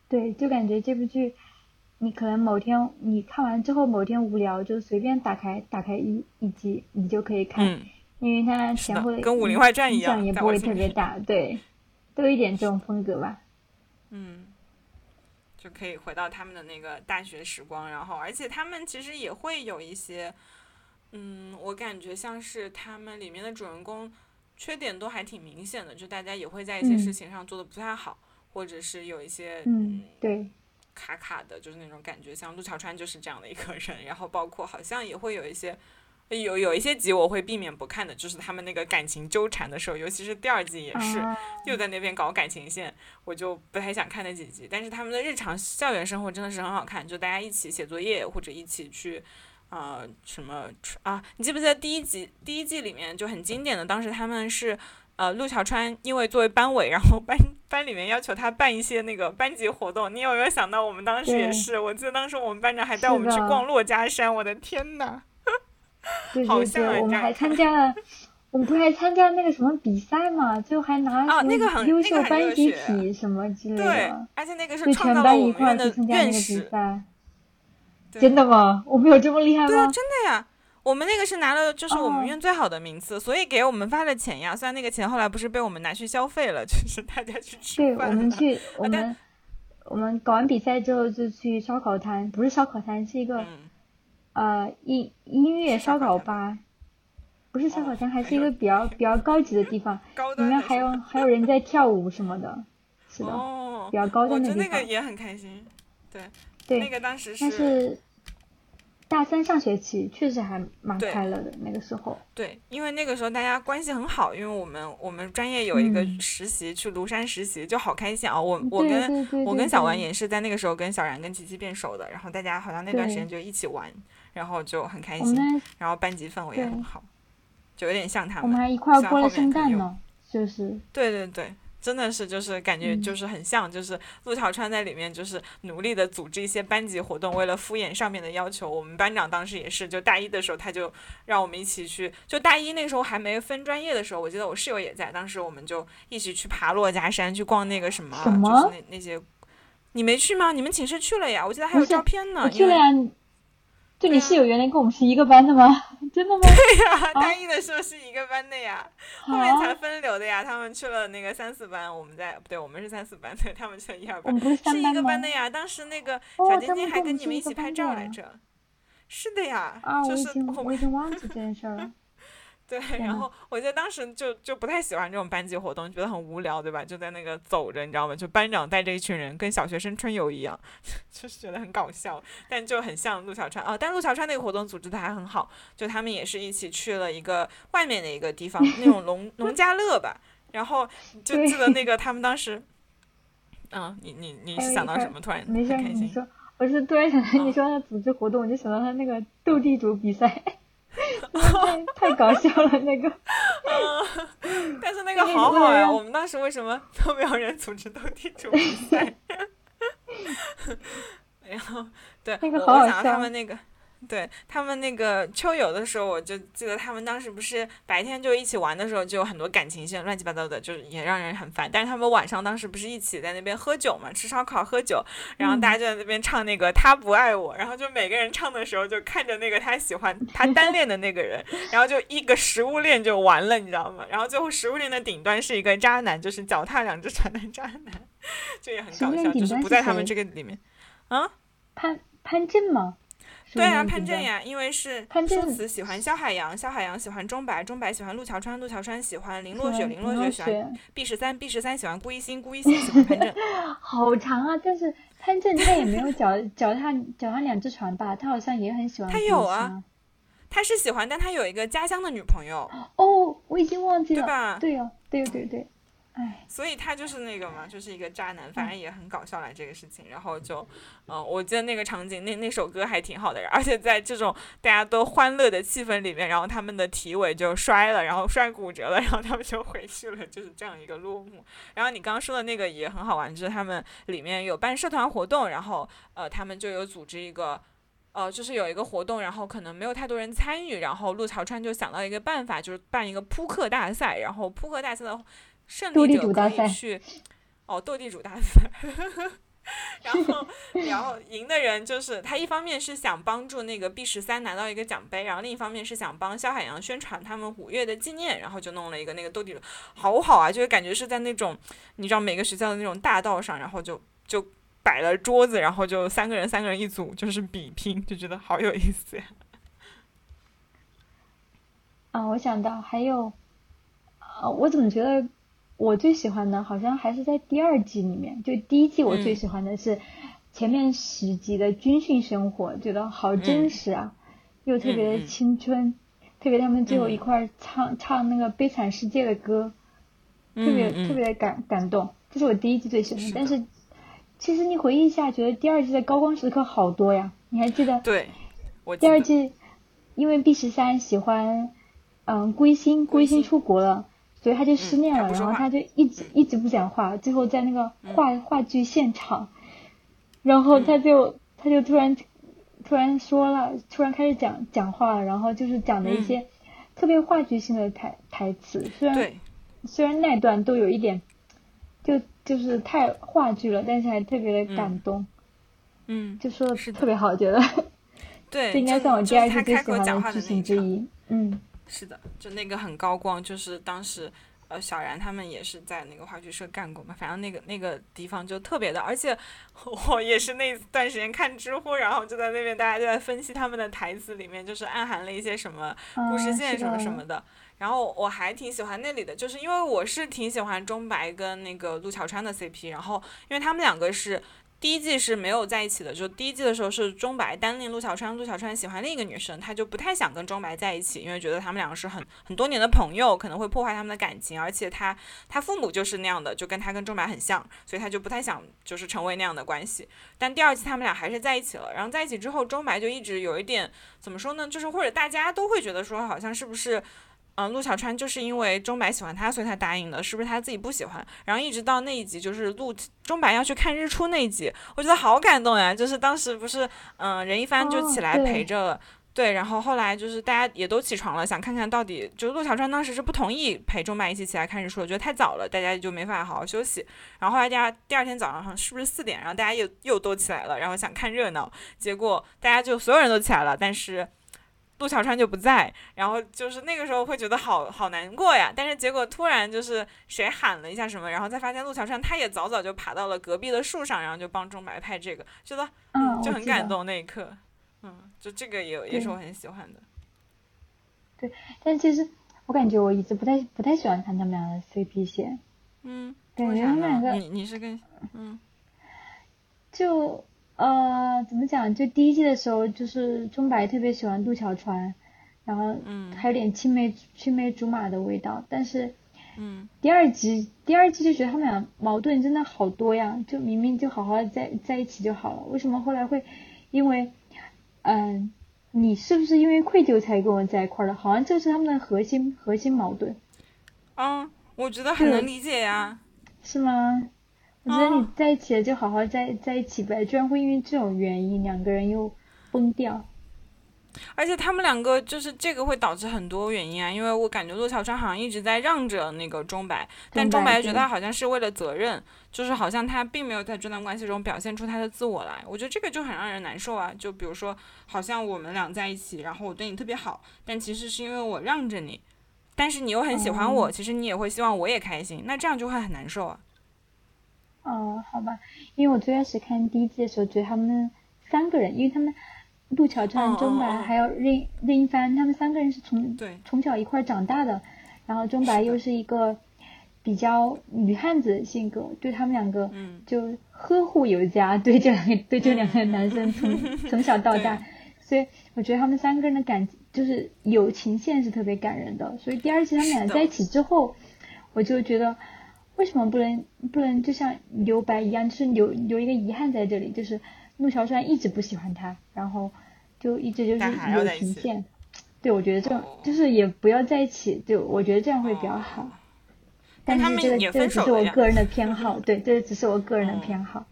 对，就感觉这部剧，你可能某天你看完之后，某天无聊就随便打开打开一一集，你就可以看，因为它前后的跟《武林外传》一样，也不会特别大，对，都有一点这种风格吧。嗯，就可以回到他们的那个大学时光，然后而且他们其实也会有一些，嗯，我感觉像是他们里面的主人公缺点都还挺明显的，就大家也会在一些事情上做的不太好。或者是有一些嗯对卡卡的，就是那种感觉，像陆桥川就是这样的一个人。然后包括好像也会有一些有有一些集我会避免不看的，就是他们那个感情纠缠的时候，尤其是第二季也是又在那边搞感情线，我就不太想看那几集。但是他们的日常校园生活真的是很好看，就大家一起写作业或者一起去啊什么啊，你记不记得第一集第一季里面就很经典的，当时他们是。呃，陆桥川因为作为班委，然后班班里面要求他办一些那个班级活动。你有没有想到，我们当时也是？我记得当时我们班长还带我们去逛珞珈山，我的天呐！好像我们还参加了，我们不是还参加那个什么比赛嘛？就还拿啊那个很优秀班集那个体什么之类的。对，而且那个是全班一块去参加那个比。赛。真的吗？我们有这么厉害吗对啊，真的呀。我们那个是拿了，就是我哦们院最好的名次，所以给我们发了钱呀。虽然那个钱后来不是被我们拿去消费了，就是大家去吃对，我们去，我但们我们搞完比赛之后就去烧烤摊，不是烧烤摊，是一个、嗯，呃音音乐烧烤吧，不是烧烤哦摊，还是一个比较 比较高级的地方，高里面还有还有人在跳舞什么的，是的，哦比，较高我端的地方。觉得那个也很开心。对，对，那个当时但是大三上学期确实还蛮快乐的，那个时候。对，因为那个时候大家关系很好，因为我们我们专业有一个嗯实习，去庐山实习就好开心啊！我我对跟我跟小对丸也是在那个时候跟小然跟琪琪变熟的，然后大家好像那段时间就一起玩，然后就很开心，然后班级氛围也很好，就有点像他们我们们。还一块儿过了圣诞呢，就是对对对，真的是就是感觉嗯就是很像，就是陆桥川在里面就是努力的组织一些班级活动，为了敷衍上面的要求。我们班长当时也是，就大一的时候他就让我们一起去，就大一那个时候还没分专业的时候，我记得我室友也在，当时我们就一起去爬珞珈山，去逛那个什么，什么就是那那些。你没去吗？你们寝室去了呀？我记得还有照片呢。我因为去了呀。就你室友原来跟我们是一个班的吗？真的吗？对呀，大一的时候是一个班的呀，后面才啊，分流的呀。他们去了那个三四班，我们在不对，我们是三四班，对他们去了一二班是是一个班的呀，当时那个哦小晶晶还跟你们一起拍照来的着。是的呀，啊，我就是已经我已经忘记这件事。对，然后我记得当时就就不太喜欢这种班级活动，觉得很无聊，对吧？就在那个走着，你知道吗？就班长带着一群人，跟小学生春游一样，就是觉得很搞笑，但就很像陆小川啊。但陆小川那个活动组织的还很好，就他们也是一起去了一个外面的一个地方，那种 农农家乐吧。然后就记得那个他们当时，嗯，你你你想到什么？突然没事开心。你说，我是突然想到哦你说他组织活动，我就想到他那个斗地主比赛，太太搞笑了那个。但是那个好好呀，我们当时为什么都没有人组织斗地主比赛？然后对，那个好好我我想到他们那个。对他们那个秋游的时候，我就记得他们当时不是白天就一起玩的时候，就有很多感情线，乱七八糟的，就是也让人很烦。但是他们晚上当时不是一起在那边喝酒嘛，吃烧烤喝酒，然后大家就在那边唱那个他不爱我，然后就每个人唱的时候就看着那个他喜欢他单恋的那个人，然后就一个食物链就完了，你知道吗？然后最后食物链的顶端是一个渣男，就是脚踏两只船的渣男，就也很搞笑，就是不在他们这个里面啊。潘潘正吗？是对啊。潘正呀，因为是舒慈喜欢萧海洋，萧海洋喜欢钟白，钟白喜欢陆桥川，陆桥川喜欢林落雪，林落雪喜欢雪毕十三，毕十三喜欢顾一心，顾一心喜欢潘正。好长啊！但是潘正他也没有脚脚踏脚踏两只船吧？他好像也很喜欢他有啊。他是喜欢，但他有一个家乡的女朋友，哦，我已经忘记了。对吧？对哦，对对对，哎，所以他就是那个嘛，就是一个渣男，反正也很搞笑啦这个事情。然后就，嗯、我记得那个场景，那那首歌还挺好的，而且在这种大家都欢乐的气氛里面，然后他们的体委就摔了，然后摔骨折了，然后他们就回去了，就是这样一个落幕。然后你刚刚说的那个也很好玩，就是他们里面有办社团活动，然后呃，他们就有组织一个。呃，就是有一个活动，然后可能没有太多人参与，然后陆桥川就想到一个办法，就是办一个扑克大赛，然后扑克大赛的胜利者可主大赛以去，哦，斗地主大赛，然后然后赢的人就是他，一方面是想帮助那个 B 十三拿到一个奖杯，然后另一方面是想帮肖海洋宣传他们五月的纪念，然后就弄了一个那个斗地主，好好啊，就是感觉是在那种你知道每个学校的那种大道上，然后就就摆了桌子，然后就三个人三个人一组，就是比拼，就觉得好有意思呀。啊，我想到还有，啊，我怎么觉得我最喜欢的，好像还是在第二季里面。就第一季我最嗯喜欢的是前面十集的军训生活，觉得好真实啊，又特别的青春，特别他们最后嗯一块儿唱唱那个《悲惨世界》的歌，特别、特别的感感动。这是我第一季最喜欢但是其实你回忆一下，觉得第二季的高光时刻好多呀。你还记得对，我第二季，因为 B 十三喜欢，嗯，归心，顾一心顾一心出国了，所以他就失嗯恋了，然后他就一直一直不讲话，最后在那个嗯。话、话剧现场，然后他就、他就突然突然说了，突然开始讲讲话了，然后就是讲的一些特别话剧性的台台词，虽然虽然那段都有一点，就就是太话剧了，但是还特别的感动。嗯，就说的。特别好，觉得。对，这应该算我第二次最喜欢的剧情之一。嗯，是的，就那个很高光，就是当时。呃，小然他们也是在那个话剧社干过嘛，反正那个那个地方就特别的，而且 我也是那段时间看知乎，然后就在那边大家就在分析他们的台词里面，就是暗含了一些什么故事线什么什么的。然后我还挺喜欢那里的，就是因为我是挺喜欢钟白跟那个陆桥川的 CP，然后因为他们两个是。第一季是没有在一起的，就第一季的时候是钟白单恋陆小川，陆小川喜欢另一个女生，他就不太想跟钟白在一起，因为觉得他们两个是很很多年的朋友，可能会破坏他们的感情，而且他他父母就是那样的，就跟他跟钟白很像，所以他就不太想就是成为那样的关系。但第二季他们俩还是在一起了，然后在一起之后，钟白就一直有一点怎么说呢，就是或者大家都会觉得说好像是不是。嗯，陆小川就是因为钟白喜欢他，所以他答应的，是不是他自己不喜欢？然后一直到那一集，就是陆钟白要去看日出那一集，我觉得好感动呀！就是当时不是，嗯，任一帆就起来陪着，对，然后后来就是大家也都起床了，想看看到底，就是陆小川当时是不同意陪钟白一起起来看日出，我觉得太早了，大家就没法好好休息。然后后来大家第二天早上是不是四点，然后大家又又都起来了，然后想看热闹，结果大家就所有人都起来了，但是。陆小川就不在，然后就是那个时候会觉得好好难过呀。但是结果突然就是谁喊了一下什么，然后再发现陆小川他也早早就爬到了隔壁的树上，然后就帮钟白拍这个，觉得嗯就很感动那一刻，嗯，就这个也也是我很喜欢的。对，但其实我感觉我一直不太不太喜欢看他们俩的 CP 线，嗯，感觉他们两个你你是更嗯，就。呃，怎么讲？就第一季的时候，就是钟白特别喜欢杜桥川，然后还有点青梅青梅竹马的味道。但是，嗯，第二集第二季就觉得他们俩矛盾真的好多呀，就明明就好好在在一起就好了，为什么后来会因为，嗯，你是不是因为愧疚才跟我在一块儿的？好像这是他们的核心核心矛盾。啊，我觉得很能理解呀。是吗？我觉得你在一起了就好好在在一起呗，居然会因为这种原因两个人又崩掉。而且他们两个就是这个会导致很多原因啊，因为我感觉陆小川好像一直在让着那个钟白，但钟白觉得他好像是为了责任，就是好像他并没有在这段关系中表现出他的自我来。我觉得这个就很让人难受啊。就比如说，好像我们俩在一起，然后我对你特别好，但其实是因为我让着你，但是你又很喜欢我，其实你也会希望我也开心，那这样就会很难受啊。哦，好吧，因为我最开始看第一季的时候，觉得他们三个人，因为他们陆桥川、钟白还有任任一帆，他们三个人是从从小一块长大的，然后钟白又是一个比较女汉子的性格，对他们两个就呵护有加，对这两个对这两个男生从 从小到大，所以我觉得他们三个人的感就是友情线是特别感人的，所以第二季他们俩在一起之后，我就觉得。为什么不能不能就像留白一样，就是留留一个遗憾在这里，就是陆桥川一直不喜欢他，然后就一直就是友情线。对，我觉得这样就是也不要在一起，就我觉得这样会比较好。但是这个这个只是我个人的偏好，对，这只是我个人的偏好。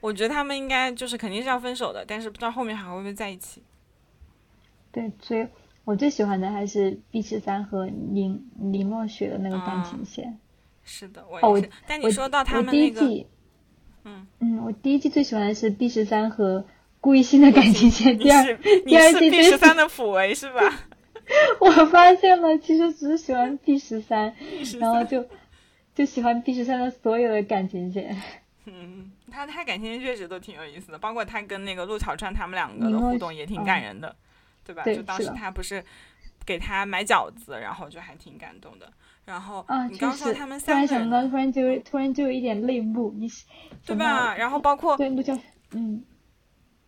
我觉得他们应该就是肯定是要分手的，但是不知道后面还会不会在一起。对，所以我最喜欢的还是毕十三和林林若雪的那个感情线。是的，我但你说到他们那个，嗯嗯，我第一季最喜欢的是 B 十三和顾一新的感情线，第二第二季 B 十三的辅为是吧？我发现了，其实只是喜欢 B 十三，然后就就喜欢 B 十三的所有的感情线。嗯，他他感情线确实都挺有意思的，包括他跟那个陆桥川他们两个的互动也挺感人的，对吧？就当时他不是给他买饺子，然后就还挺感动的。然后你刚说他们三个人，突然想到，突然就突然就有一点泪目，你对吧？然后包括对陆桥，嗯，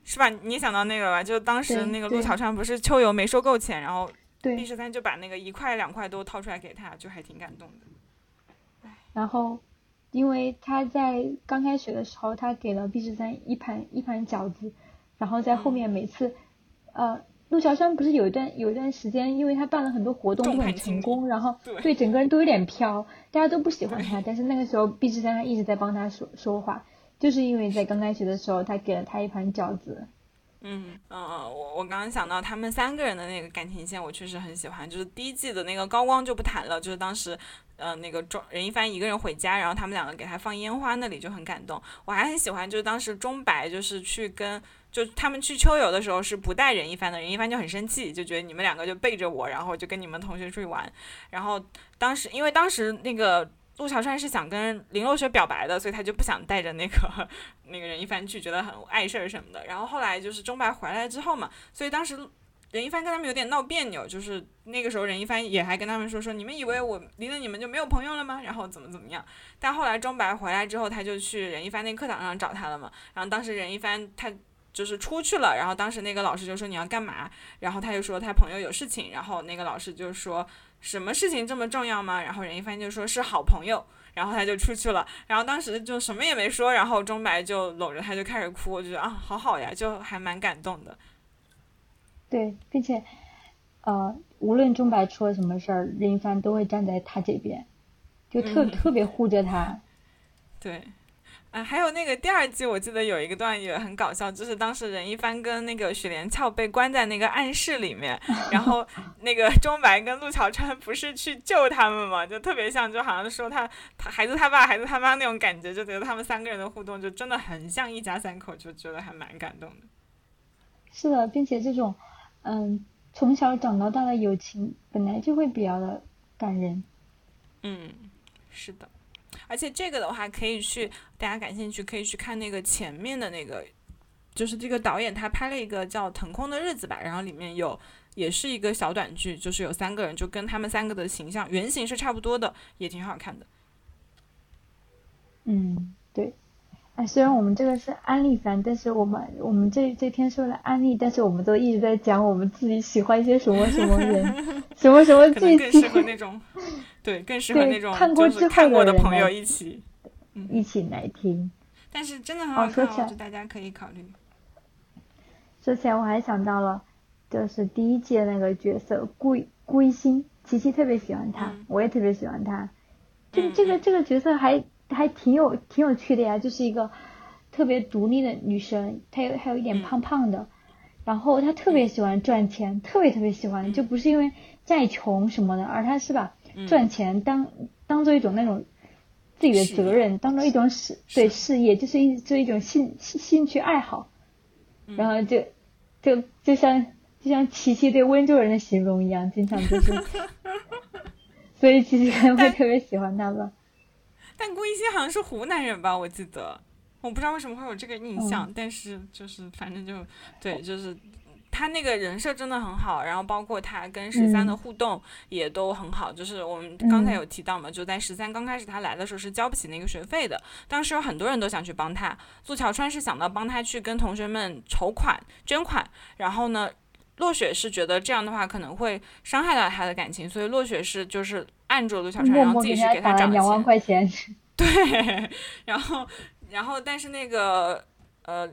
是吧？你想到那个吧？就当时那个陆桥川不是秋游没收够钱，然后毕十三就把那个一块两块都掏出来给他，就还挺感动的。然后，因为他在刚开学的时候，他给了毕十三一盘一盘饺子，然后在后面每次，呃。陆桥山不是有一段有一段时间，因为他办了很多活动都很成功，然后对整个人都有点飘，大家都不喜欢他。但是那个时候毕志山他一直在帮他说说话，就是因为在刚开学的时候他给了他一盘饺子。嗯嗯嗯，我我刚刚想到他们三个人的那个感情线，我确实很喜欢。就是第一季的那个高光就不谈了，就是当时，呃，那个钟任一帆一个人回家，然后他们两个给他放烟花，那里就很感动。我还很喜欢，就是当时钟白就是去跟，就他们去秋游的时候是不带任一帆的，任一帆就很生气，就觉得你们两个就背着我，然后就跟你们同学出去玩。然后当时因为当时那个。陆小川是想跟林洛雪表白的，所以他就不想带着那个 那个任一帆去，觉得很碍事儿什么的。然后后来就是钟白回来之后嘛，所以当时任一帆跟他们有点闹别扭，就是那个时候任一帆也还跟他们说说，你们以为我离了你们就没有朋友了吗？然后怎么怎么样？但后来钟白回来之后，他就去任一帆那课堂上找他了嘛。然后当时任一帆他就是出去了，然后当时那个老师就说你要干嘛？然后他就说他朋友有事情，然后那个老师就说。什么事情这么重要吗？然后任一帆就说是好朋友，然后他就出去了。然后当时就什么也没说，然后钟白就搂着他就开始哭。我觉得啊，好好呀，就还蛮感动的。对，并且，呃，无论钟白出了什么事儿，任一帆都会站在他这边，就特特别护着他。对。啊，还有那个第二季，我记得有一个段也很搞笑，就是当时任一帆跟那个许连翘被关在那个暗室里面，然后那个钟白跟陆桥川不是去救他们嘛，就特别像，就好像说他他孩子他爸孩子他妈那种感觉，就觉得他们三个人的互动就真的很像一家三口，就觉得还蛮感动的。是的，并且这种嗯从小长到大的友情本来就会比较的感人。嗯，是的。而且这个的话，可以去大家感兴趣，可以去看那个前面的那个，就是这个导演他拍了一个叫《腾空的日子》吧，然后里面有也是一个小短剧，就是有三个人，就跟他们三个的形象原型是差不多的，也挺好看的。嗯，对。哎，虽然我们这个是安利番，但是我们我们这这篇是为了安利，但是我们都一直在讲我们自己喜欢一些什么什么人，什么什么剧情。更适合那种。对，更适合那种就是看过的朋友一起，一起来听。但是真的很好看，我觉得大家可以考虑。说起来，我还想到了，就是第一届那个角色顾顾一心，琪琪特别喜欢他，我也特别喜欢他。这这个这个角色还还挺有挺有趣的呀，就是一个特别独立的女生，她有还有一点胖胖的，然后她特别喜欢赚钱，特别特别喜欢，就不是因为再穷什么的，而她是把。赚钱当当做一种那种自己的责任，当做一种事对事业，就是一做一种兴兴趣爱好，然后就就就像就像琪琪对温州人的形容一样，经常就是，所以琪琪可能会特别喜欢他吧。但顾一心好像是湖南人吧，我记得，我不知道为什么会有这个印象，但是就是反正就对，就是。他那个人设真的很好，然后包括他跟十三的互动也都很好。就是我们刚才有提到嘛，就在十三刚开始他来的时候是交不起那个学费的，当时有很多人都想去帮他。陆桥川是想到帮他去跟同学们筹款捐款，然后呢，落雪是觉得这样的话可能会伤害到他的感情，所以落雪是就是按住陆桥川，然后自己去给他涨两万块钱。对，然后然后但是那个呃。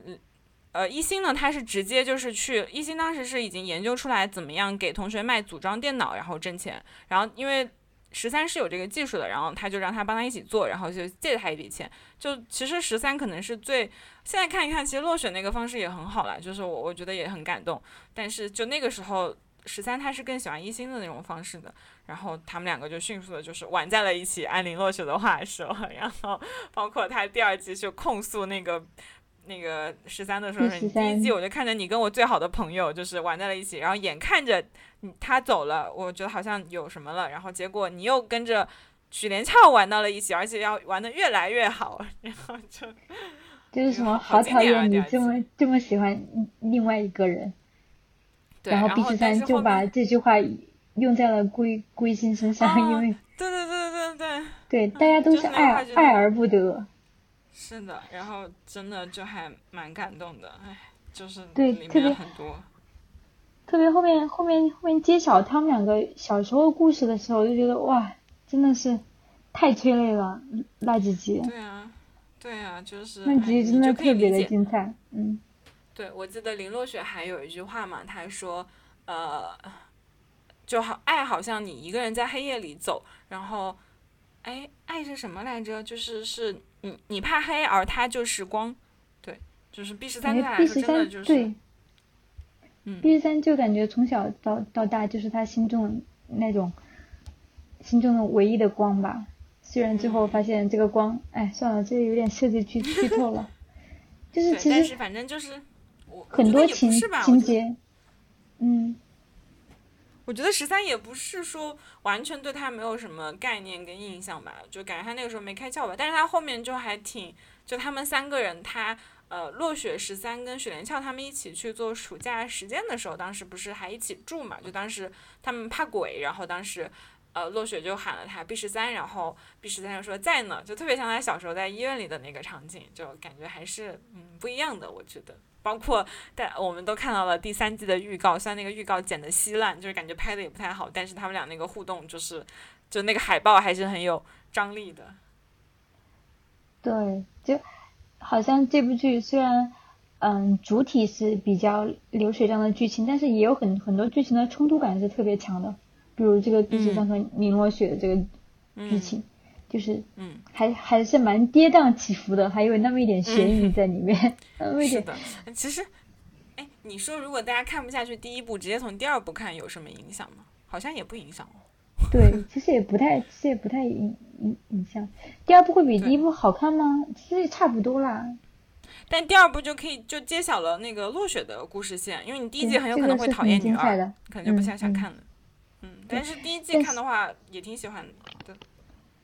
呃，一心呢，他是直接就是去一心，当时是已经研究出来怎么样给同学卖组装电脑，然后挣钱。然后因为十三是有这个技术的，然后他就让他帮他一起做，然后就借他一笔钱。就其实十三可能是最现在看一看，其实落选那个方式也很好了，就是我我觉得也很感动。但是就那个时候，十三他是更喜欢一心的那种方式的。然后他们两个就迅速的就是玩在了一起，按林落雪的话说，然后包括他第二季就控诉那个。那个十三的时候，第一季我就看着你跟我最好的朋友就是玩在了一起，然后眼看着你他走了，我觉得好像有什么了，然后结果你又跟着许连翘玩到了一起，而且要玩的越来越好，然后就 就是什么好讨厌你这么这么喜欢另外一个人，然后 B 十三就把这句话用在了归归心身上，因为对对对对对对，大家都是爱爱而不得。是的，然后真的就还蛮感动的，哎，就是对里面很多，特别后面后面后面揭晓他们两个小时候故事的时候，就觉得哇，真的是太催泪了那几集。对啊，对啊，就是那集真的特别的精彩，嗯。对，我记得林落雪还有一句话嘛，她说，呃，就好爱好像你一个人在黑夜里走，然后，哎，爱是什么来着？就是是。你你怕黑，而他就是光，对，就是 B 十三对他来说真的就是，毕十三就感觉从小到到大就是他心中那种心中的唯一的光吧。虽然最后发现这个光，哎，算了，这有点设计剧剧透了。就是其实反正就是很多情情节，嗯。我觉得十三也不是说完全对他没有什么概念跟印象吧，就感觉他那个时候没开窍吧。但是他后面就还挺，就他们三个人，他呃，落雪十三跟雪莲翘他们一起去做暑假实践的时候，当时不是还一起住嘛？就当时他们怕鬼，然后当时呃，落雪就喊了他 B 十三，然后 B 十三就说在呢，就特别像他小时候在医院里的那个场景，就感觉还是嗯不一样的，我觉得。包括，但我们都看到了第三季的预告，虽然那个预告剪的稀烂，就是感觉拍的也不太好，但是他们俩那个互动，就是就那个海报还是很有张力的。对，就好像这部剧虽然嗯主体是比较流水账的剧情，但是也有很很多剧情的冲突感是特别强的，比如这个第十三和宁洛雪的这个剧情。就是，嗯，还还是蛮跌宕起伏的，还有那么一点悬疑在里面，那么一点。是的，其实，哎，你说如果大家看不下去第一部，直接从第二部看有什么影响吗？好像也不影响哦。对，其实也不太，其实也不太影影影响。第二部会比第一部好看吗？其实也差不多啦。但第二部就可以就揭晓了那个落雪的故事线，因为你第一季很有可能会讨厌女二，可能就不想想看了。嗯，但是第一季看的话也挺喜欢的。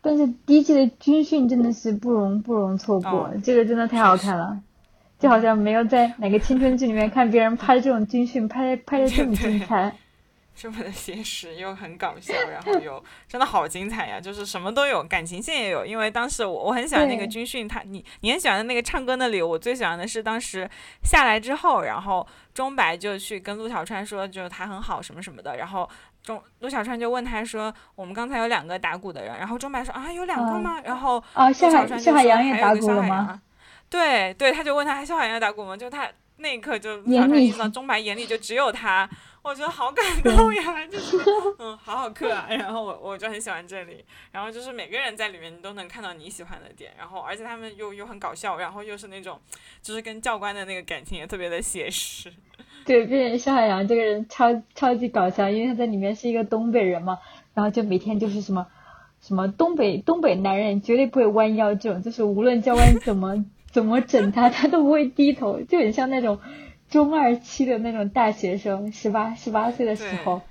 但是第一季的军训真的是不容不容错过，这个真的太好看了，就好像没有在哪个青春剧里面看别人拍这种军训拍拍的这么精彩，这么的写实又很搞笑，然后又真的好精彩呀，就是什么都有，感情线也有。因为当时我我很喜欢那个军训，他你你很喜欢的那个唱歌那里，我最喜欢的是当时下来之后，然后钟白就去跟陆小川说，就他很好什么什么的，然后。钟陆小川就问他说：“我们刚才有两个打鼓的人。”然后钟白说：“啊，有两个吗？”然后陆小川就说：“还有个萧海洋。”对对，他就问他：“还萧海洋打鼓吗？”就他那一刻就陆小川意识到钟白眼里就只有他，我觉得好感动呀，就是嗯，好好磕啊。然后我我就很喜欢这里，然后就是每个人在里面你都能看到你喜欢的点，然后而且他们又又很搞笑，然后又是那种就是跟教官的那个感情也特别的写实。对，变成肖海洋这个人超超级搞笑，因为他在里面是一个东北人嘛，然后就每天就是什么什么东北东北男人绝对不会弯腰这种，就是无论教官怎么怎么整他，他都不会低头，就很像那种中二期的那种大学生，十八十八岁的时候，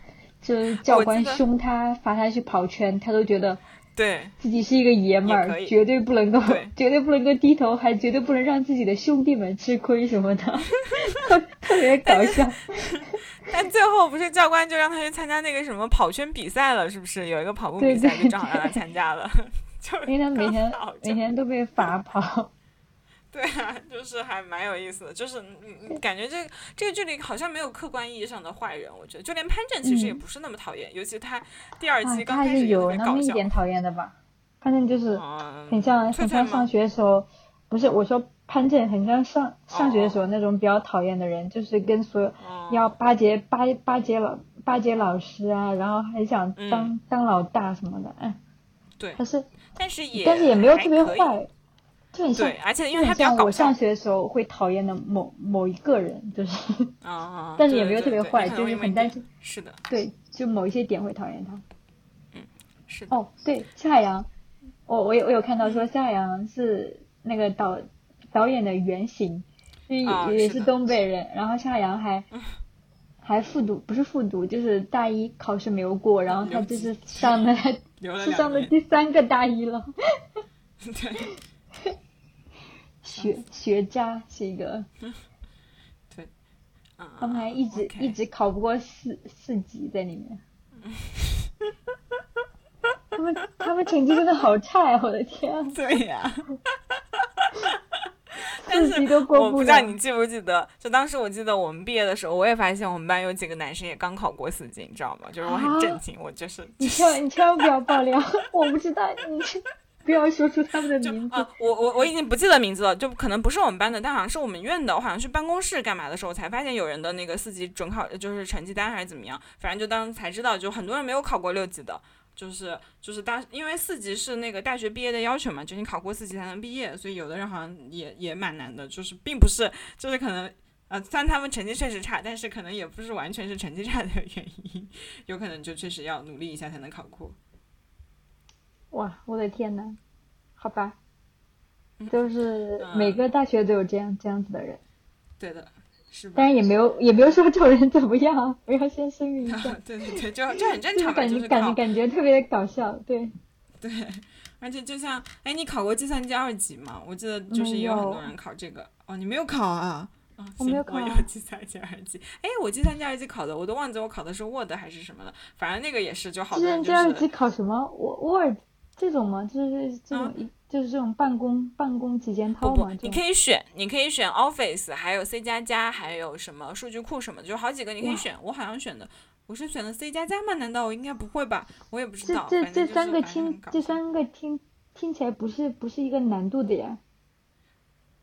就是教官凶他罚他去跑圈，他都觉得。对。自己是一个爷们儿，绝对不能够，绝对不能够低头，还 绝对不能让自己的兄弟们吃亏什么的，特别搞笑。但最后不是教官就让他去参加那个什么跑圈比赛了，是不是？有一个跑步比赛就正好让他参加了，因为他每天每天都被罚跑。对啊，就是还蛮有意思的，就是你感觉这这个剧里好像没有客观意义上的坏人，我觉得就连潘正其实也不是那么讨厌，尤其他第二季刚开始有那么一点讨厌的吧。潘正就是很像很像上学的时候，不是我说潘正很像上上学的时候那种比较讨厌的人，就是跟所有要巴结巴巴结老巴结老师啊，然后还想当当老大什么的，嗯，对，他是但是也但是也没有特别坏。对，而且因为他比较我上学的时候会讨厌的某某一个人，就是，啊，但是也没有特别坏，就是很担心。是的。对，就某一些点会讨厌他。嗯，是。哦，对，夏海洋，我我有我有看到说夏海洋是那个导导演的原型，也也是东北人，然后夏海洋还 还复读，不是复读，就是大一考试没有过，然后他就是上的是上的第三个大一了。对。学学渣是一个，对，他们还一直一直考不过四四级在里面，他们他们成绩真的好差呀！我的天，对呀，但是我不知道你记不记得，就当时我记得我们毕业的时候，我也发现我们班有几个男生也刚考过四级，你知道吗？就是我很震惊，我就是你千万你千万不要爆料，我不知道你。不要说出他们的名字。我我我已经不记得名字了，就可能不是我们班的，但好像是我们院的。我好像去办公室干嘛的时候，才发现有人的那个四级准考就是成绩单还是怎么样，反正就当才知道，就很多人没有考过六级的，就是就是当因为四级是那个大学毕业的要求嘛，就你考过四级才能毕业，所以有的人好像也也蛮难的，就是并不是就是可能呃，虽然他们成绩确实差，但是可能也不是完全是成绩差的原因，有可能就确实要努力一下才能考过。哇，我的天呐，好吧，就是每个大学都有这样这样子的人。对的，是。但是也没有也没有说这种人怎么样，我要先声 明一下。对对对，就就很正常，感觉感觉感觉特别搞笑，对。对，而且就像，哎，你考过计算机二级吗？我记得就是有很多人考这个。哦，你没有考啊？我没有考。我有计算机二级。哎，我计算机二级考的，我都忘记我考的是 Word 还是什么了。反正那个也是，就好多人就是。计算机二级考什么？Word 这种吗？就是这种一就是这种办公办公几件套吗？你可以选，你可以选 Office，还有 C 加加，还有什么数据库什么，就好几个你可以选。我好像选的，我是选的 C 加加吗？难道我应该不会吧？我也不知道。这这这三个听这三个听听起来不是不是一个难度的呀。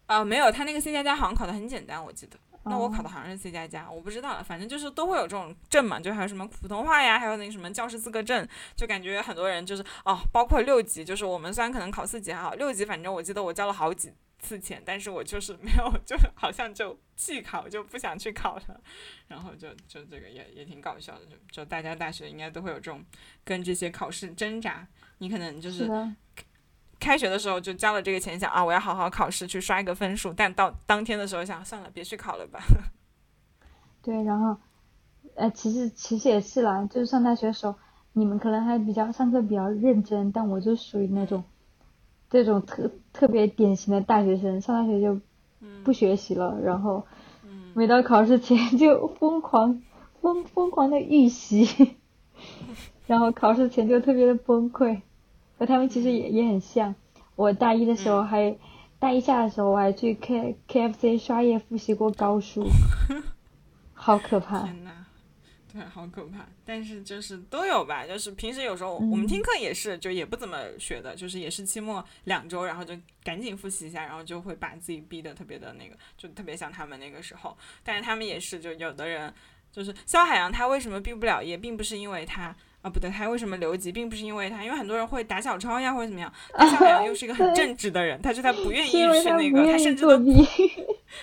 啊，没有，他那个 C 加加好像考的很简单，我记得。那我考的好像是 C 加加，我不知道了。反正就是都会有这种证嘛，就还有什么普通话呀，还有那个什么教师资格证，就感觉很多人就是哦，包括六级，就是我们虽然可能考四级还好，六级反正我记得我交了好几次钱，但是我就是没有，就好像就弃考，就不想去考了。然后就就这个也也挺搞笑的，就就大家大学应该都会有这种跟这些考试挣扎，你可能就是。开学的时候就交了这个钱，想啊，我要好好考试去刷一个分数。但到当天的时候想，算了，别去考了吧。对，然后，呃，其实其实也是啦，就是上大学的时候，你们可能还比较上课比较认真，但我就属于那种，这种特特别典型的大学生，上大学就不学习了，然后，每到考试前就疯狂疯疯狂的预习，然后考试前就特别的崩溃。和他们其实也也很像。我大一的时候还，大一下的时候我还去 K K F C 刷夜复习过高数，好可怕。天呐，对，好可怕。但是就是都有吧，就是平时有时候我们听课也是，就也不怎么学的，就是也是期末两周，然后就赶紧复习一下，然后就会把自己逼得特别的那个，就特别像他们那个时候。但是他们也是，就有的人就是肖海洋，他为什么毕不了业，并不是因为他。啊，不对，他为什么留级，并不是因为他，因为很多人会打小抄呀，或者怎么样。但小海又是一个很正直的人，他说他不愿意去那个，他甚至都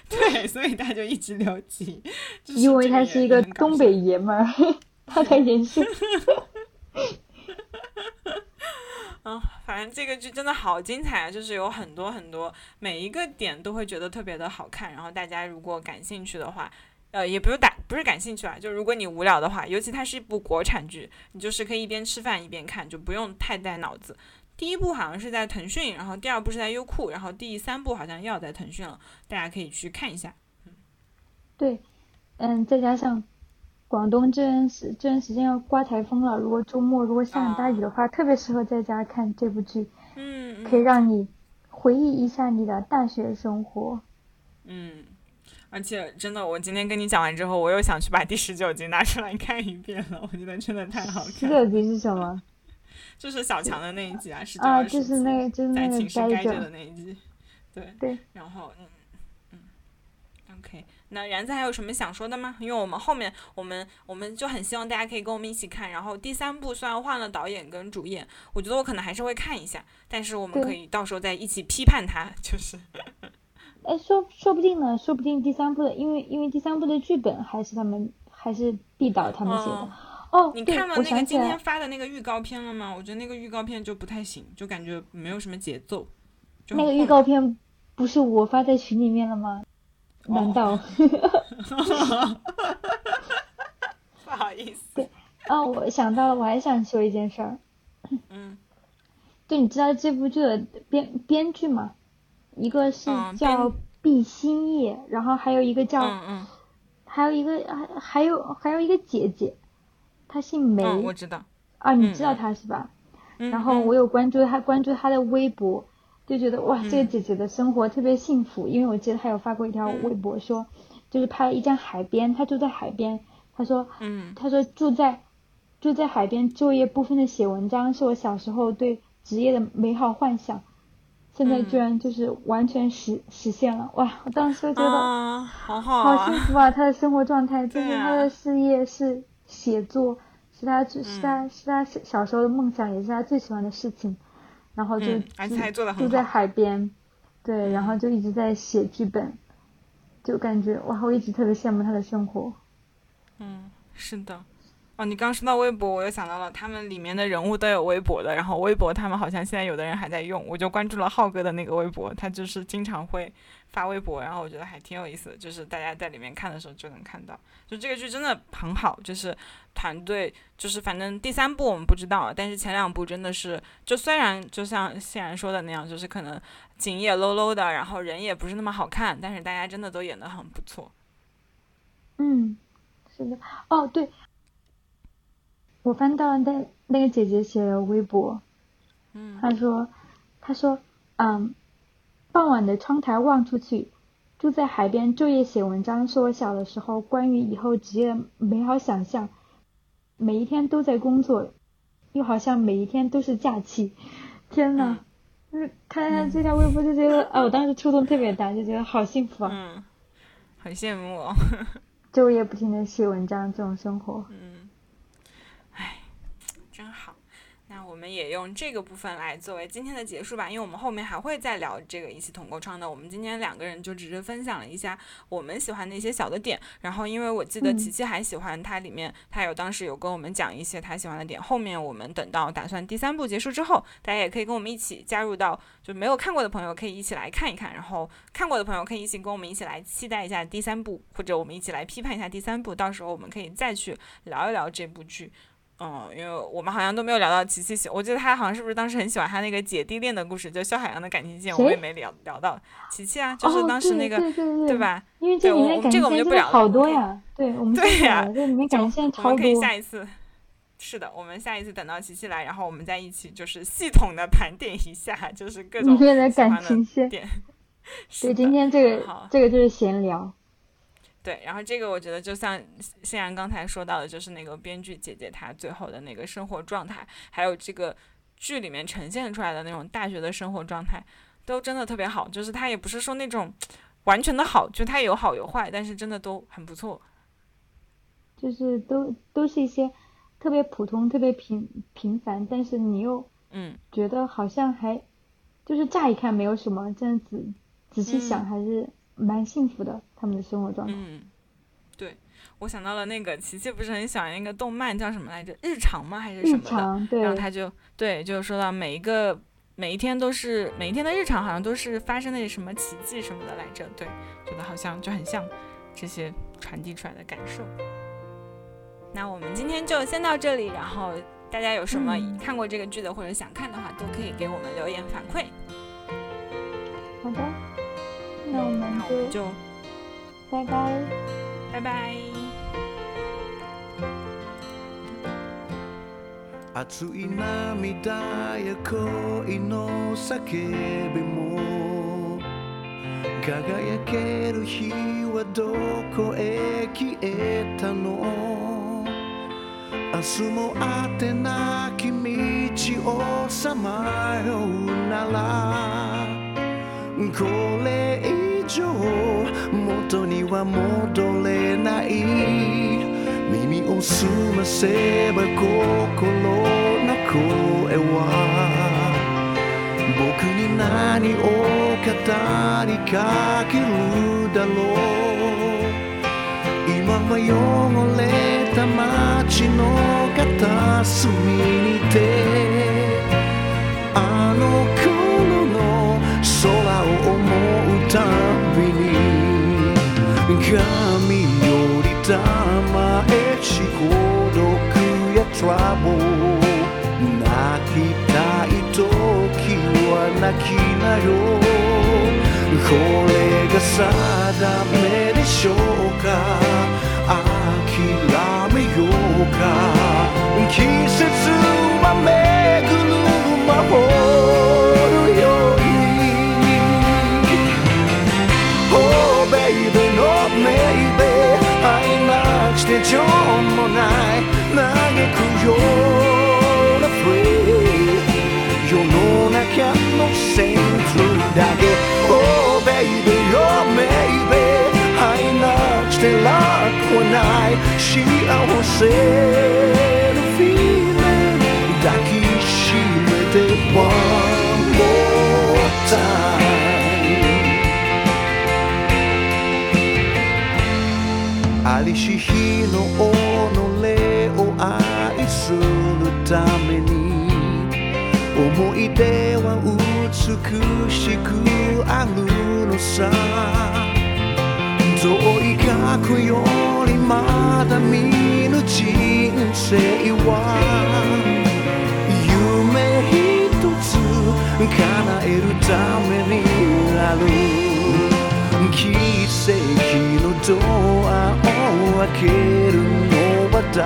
对，所以他就一直留级。因为他是一个东北爷们儿，他才严肃。嗯，反正这个剧真的好精彩啊，就是有很多很多，每一个点都会觉得特别的好看。然后大家如果感兴趣的话。呃，也不用打，不是感兴趣啊。就如果你无聊的话，尤其它是一部国产剧，你就是可以一边吃饭一边看，就不用太带脑子。第一部好像是在腾讯，然后第二部是在优酷，然后第三部好像又要在腾讯了，大家可以去看一下。嗯，对，嗯，再加上广东这段时这段时间要刮台风了，如果周末如果下很大雨的话，特别适合在家看这部剧。嗯，可以让你回忆一下你的大学生活。嗯。而且真的，我今天跟你讲完之后，我又想去把第十九集拿出来看一遍了。我觉得真的太好看。十九集是什么？就是小强的那一集啊，是啊，就是那个，就是那个该着的那一集。对对。然后，嗯嗯，OK，那然子还有什么想说的吗？因为我们后面，我们我们就很希望大家可以跟我们一起看。然后第三部虽然换了导演跟主演，我觉得我可能还是会看一下，但是我们可以到时候再一起批判他，就是。哎，说说不定呢，说不定第三部的，因为因为第三部的剧本还是他们还是毕导他们写的。哦，你看了那个今天发的那个预告片了吗？我觉得那个预告片就不太行，就感觉没有什么节奏。那个预告片不是我发在群里面了吗？难道？不好意思。对，哦，我想到了，我还想说一件事儿。嗯。对，你知道这部剧的编编剧吗？一个是叫毕新叶，然后还有一个叫，还有一个还还有还有一个姐姐，她姓梅，我知道，啊，你知道她是吧？然后我有关注她，关注她的微博，就觉得哇，这个姐姐的生活特别幸福，因为我记得她有发过一条微博说，就是拍了一张海边，她住在海边，她说，她说住在住在海边昼夜不分的写文章，是我小时候对职业的美好幻想。现在居然就是完全实实现了哇！我当时觉得好好幸福啊！他的生活状态 就是他的事业是写作，是他是他是他小时候的梦想，也是他最喜欢的事情。然后就住在海边，对，然后就一直在写剧本，就感觉哇，我一直特别羡慕他的生活。嗯，是的。哦，你刚说到微博，我又想到了他们里面的人物都有微博的，然后微博他们好像现在有的人还在用，我就关注了浩哥的那个微博，他就是经常会发微博，然后我觉得还挺有意思的，就是大家在里面看的时候就能看到，就这个剧真的很好，就是团队，就是反正第三部我们不知道，但是前两部真的是，就虽然就像欣然说的那样，就是可能景也 low low 的，然后人也不是那么好看，但是大家真的都演得很不错。嗯，是的，哦对。我翻到那那个姐姐写的微博，嗯，她说，她说，嗯，傍晚的窗台望出去，住在海边昼夜写文章是我小的时候关于以后职业的美好想象，每一天都在工作，又好像每一天都是假期，天呐，就是看看这条微博就觉得，啊，我当时触动特别大，就觉得好幸福啊，嗯，很羡慕哦，昼夜不停的写文章这种生活，嗯。我们也用这个部分来作为今天的结束吧，因为我们后面还会再聊这个一起同构窗的。我们今天两个人就只是分享了一下我们喜欢的一些小的点，然后因为我记得琪琪还喜欢它里面，他有当时有跟我们讲一些他喜欢的点。后面我们等到打算第三部结束之后，大家也可以跟我们一起加入到，就没有看过的朋友可以一起来看一看，然后看过的朋友可以一起跟我们一起来期待一下第三部，或者我们一起来批判一下第三部。到时候我们可以再去聊一聊这部剧。嗯，因为我们好像都没有聊到琪琪喜，我记得他好像是不是当时很喜欢他那个姐弟恋的故事，就肖海洋的感情线，我也没聊聊到。琪琪啊，就是当时那个，对吧？因为这里面感情线真好多呀，对，我们对呀，这里面感情线超多。我们可以下一次，是的，我们下一次等到琪琪来，然后我们再一起就是系统的盘点一下，就是各种里面的感情线。对，今天这个这个就是闲聊。对，然后这个我觉得就像欣然刚才说到的，就是那个编剧姐姐她最后的那个生活状态，还有这个剧里面呈现出来的那种大学的生活状态，都真的特别好。就是他也不是说那种完全的好，就他有好有坏，但是真的都很不错。就是都都是一些特别普通、特别平平凡，但是你又嗯觉得好像还就是乍一看没有什么，这样子仔细想还是。蛮幸福的，他们的生活状态。嗯，对，我想到了那个琪琪，不是很喜欢那个动漫叫什么来着？日常吗？还是什么的？然后他就对，就是说到每一个每一天都是每一天的日常，好像都是发生的什么奇迹什么的来着。对，觉得好像就很像这些传递出来的感受。那我们今天就先到这里，然后大家有什么看过这个剧的或者想看的话，都可以给我们留言反馈。好的。那我们就拜拜，拜拜。熱い涙や恋の叫びも。輝ける日はどこへ消えたの？明日も当てなき道をさまようならこれ以上元には戻れない。耳を澄ませば心の声は。僕に何を語りかけるだろう。今は汚れた街の片隅にて。あのうたびに髪よりたまえし孤独やトラブル泣きたい時は泣きなよ。これが定めでしょうか。諦めようか。季節は巡 くような free 世の中のセンスだけ Oh baby oh maybe 愛なくして楽はない幸せの feeling 抱きしめて one more time し日の己を愛 するために思い出は美しくあるのさ遠い過去よりまだ見ぬ人生は夢一つ叶えるためにある。奇跡のドアを開けるのは誰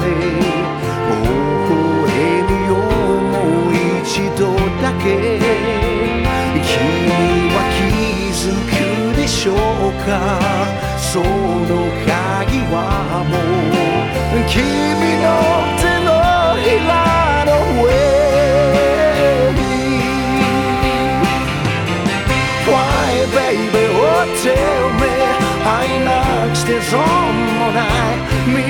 微笑むよもう一度だけ。君は気づくでしょうか。その鍵はもう君の手のひらの上に。Why baby oh tell me 愛なくて損もない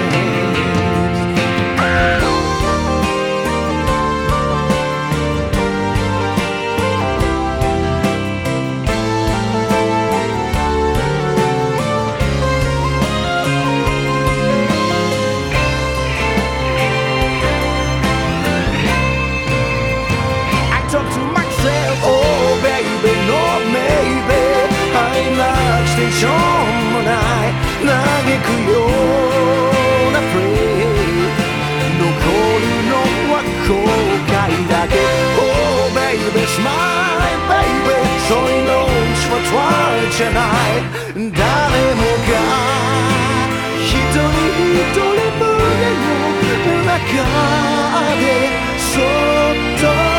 Oh baby, smile baby そういうのは try じゃない誰もが一人一人胸の中でそっと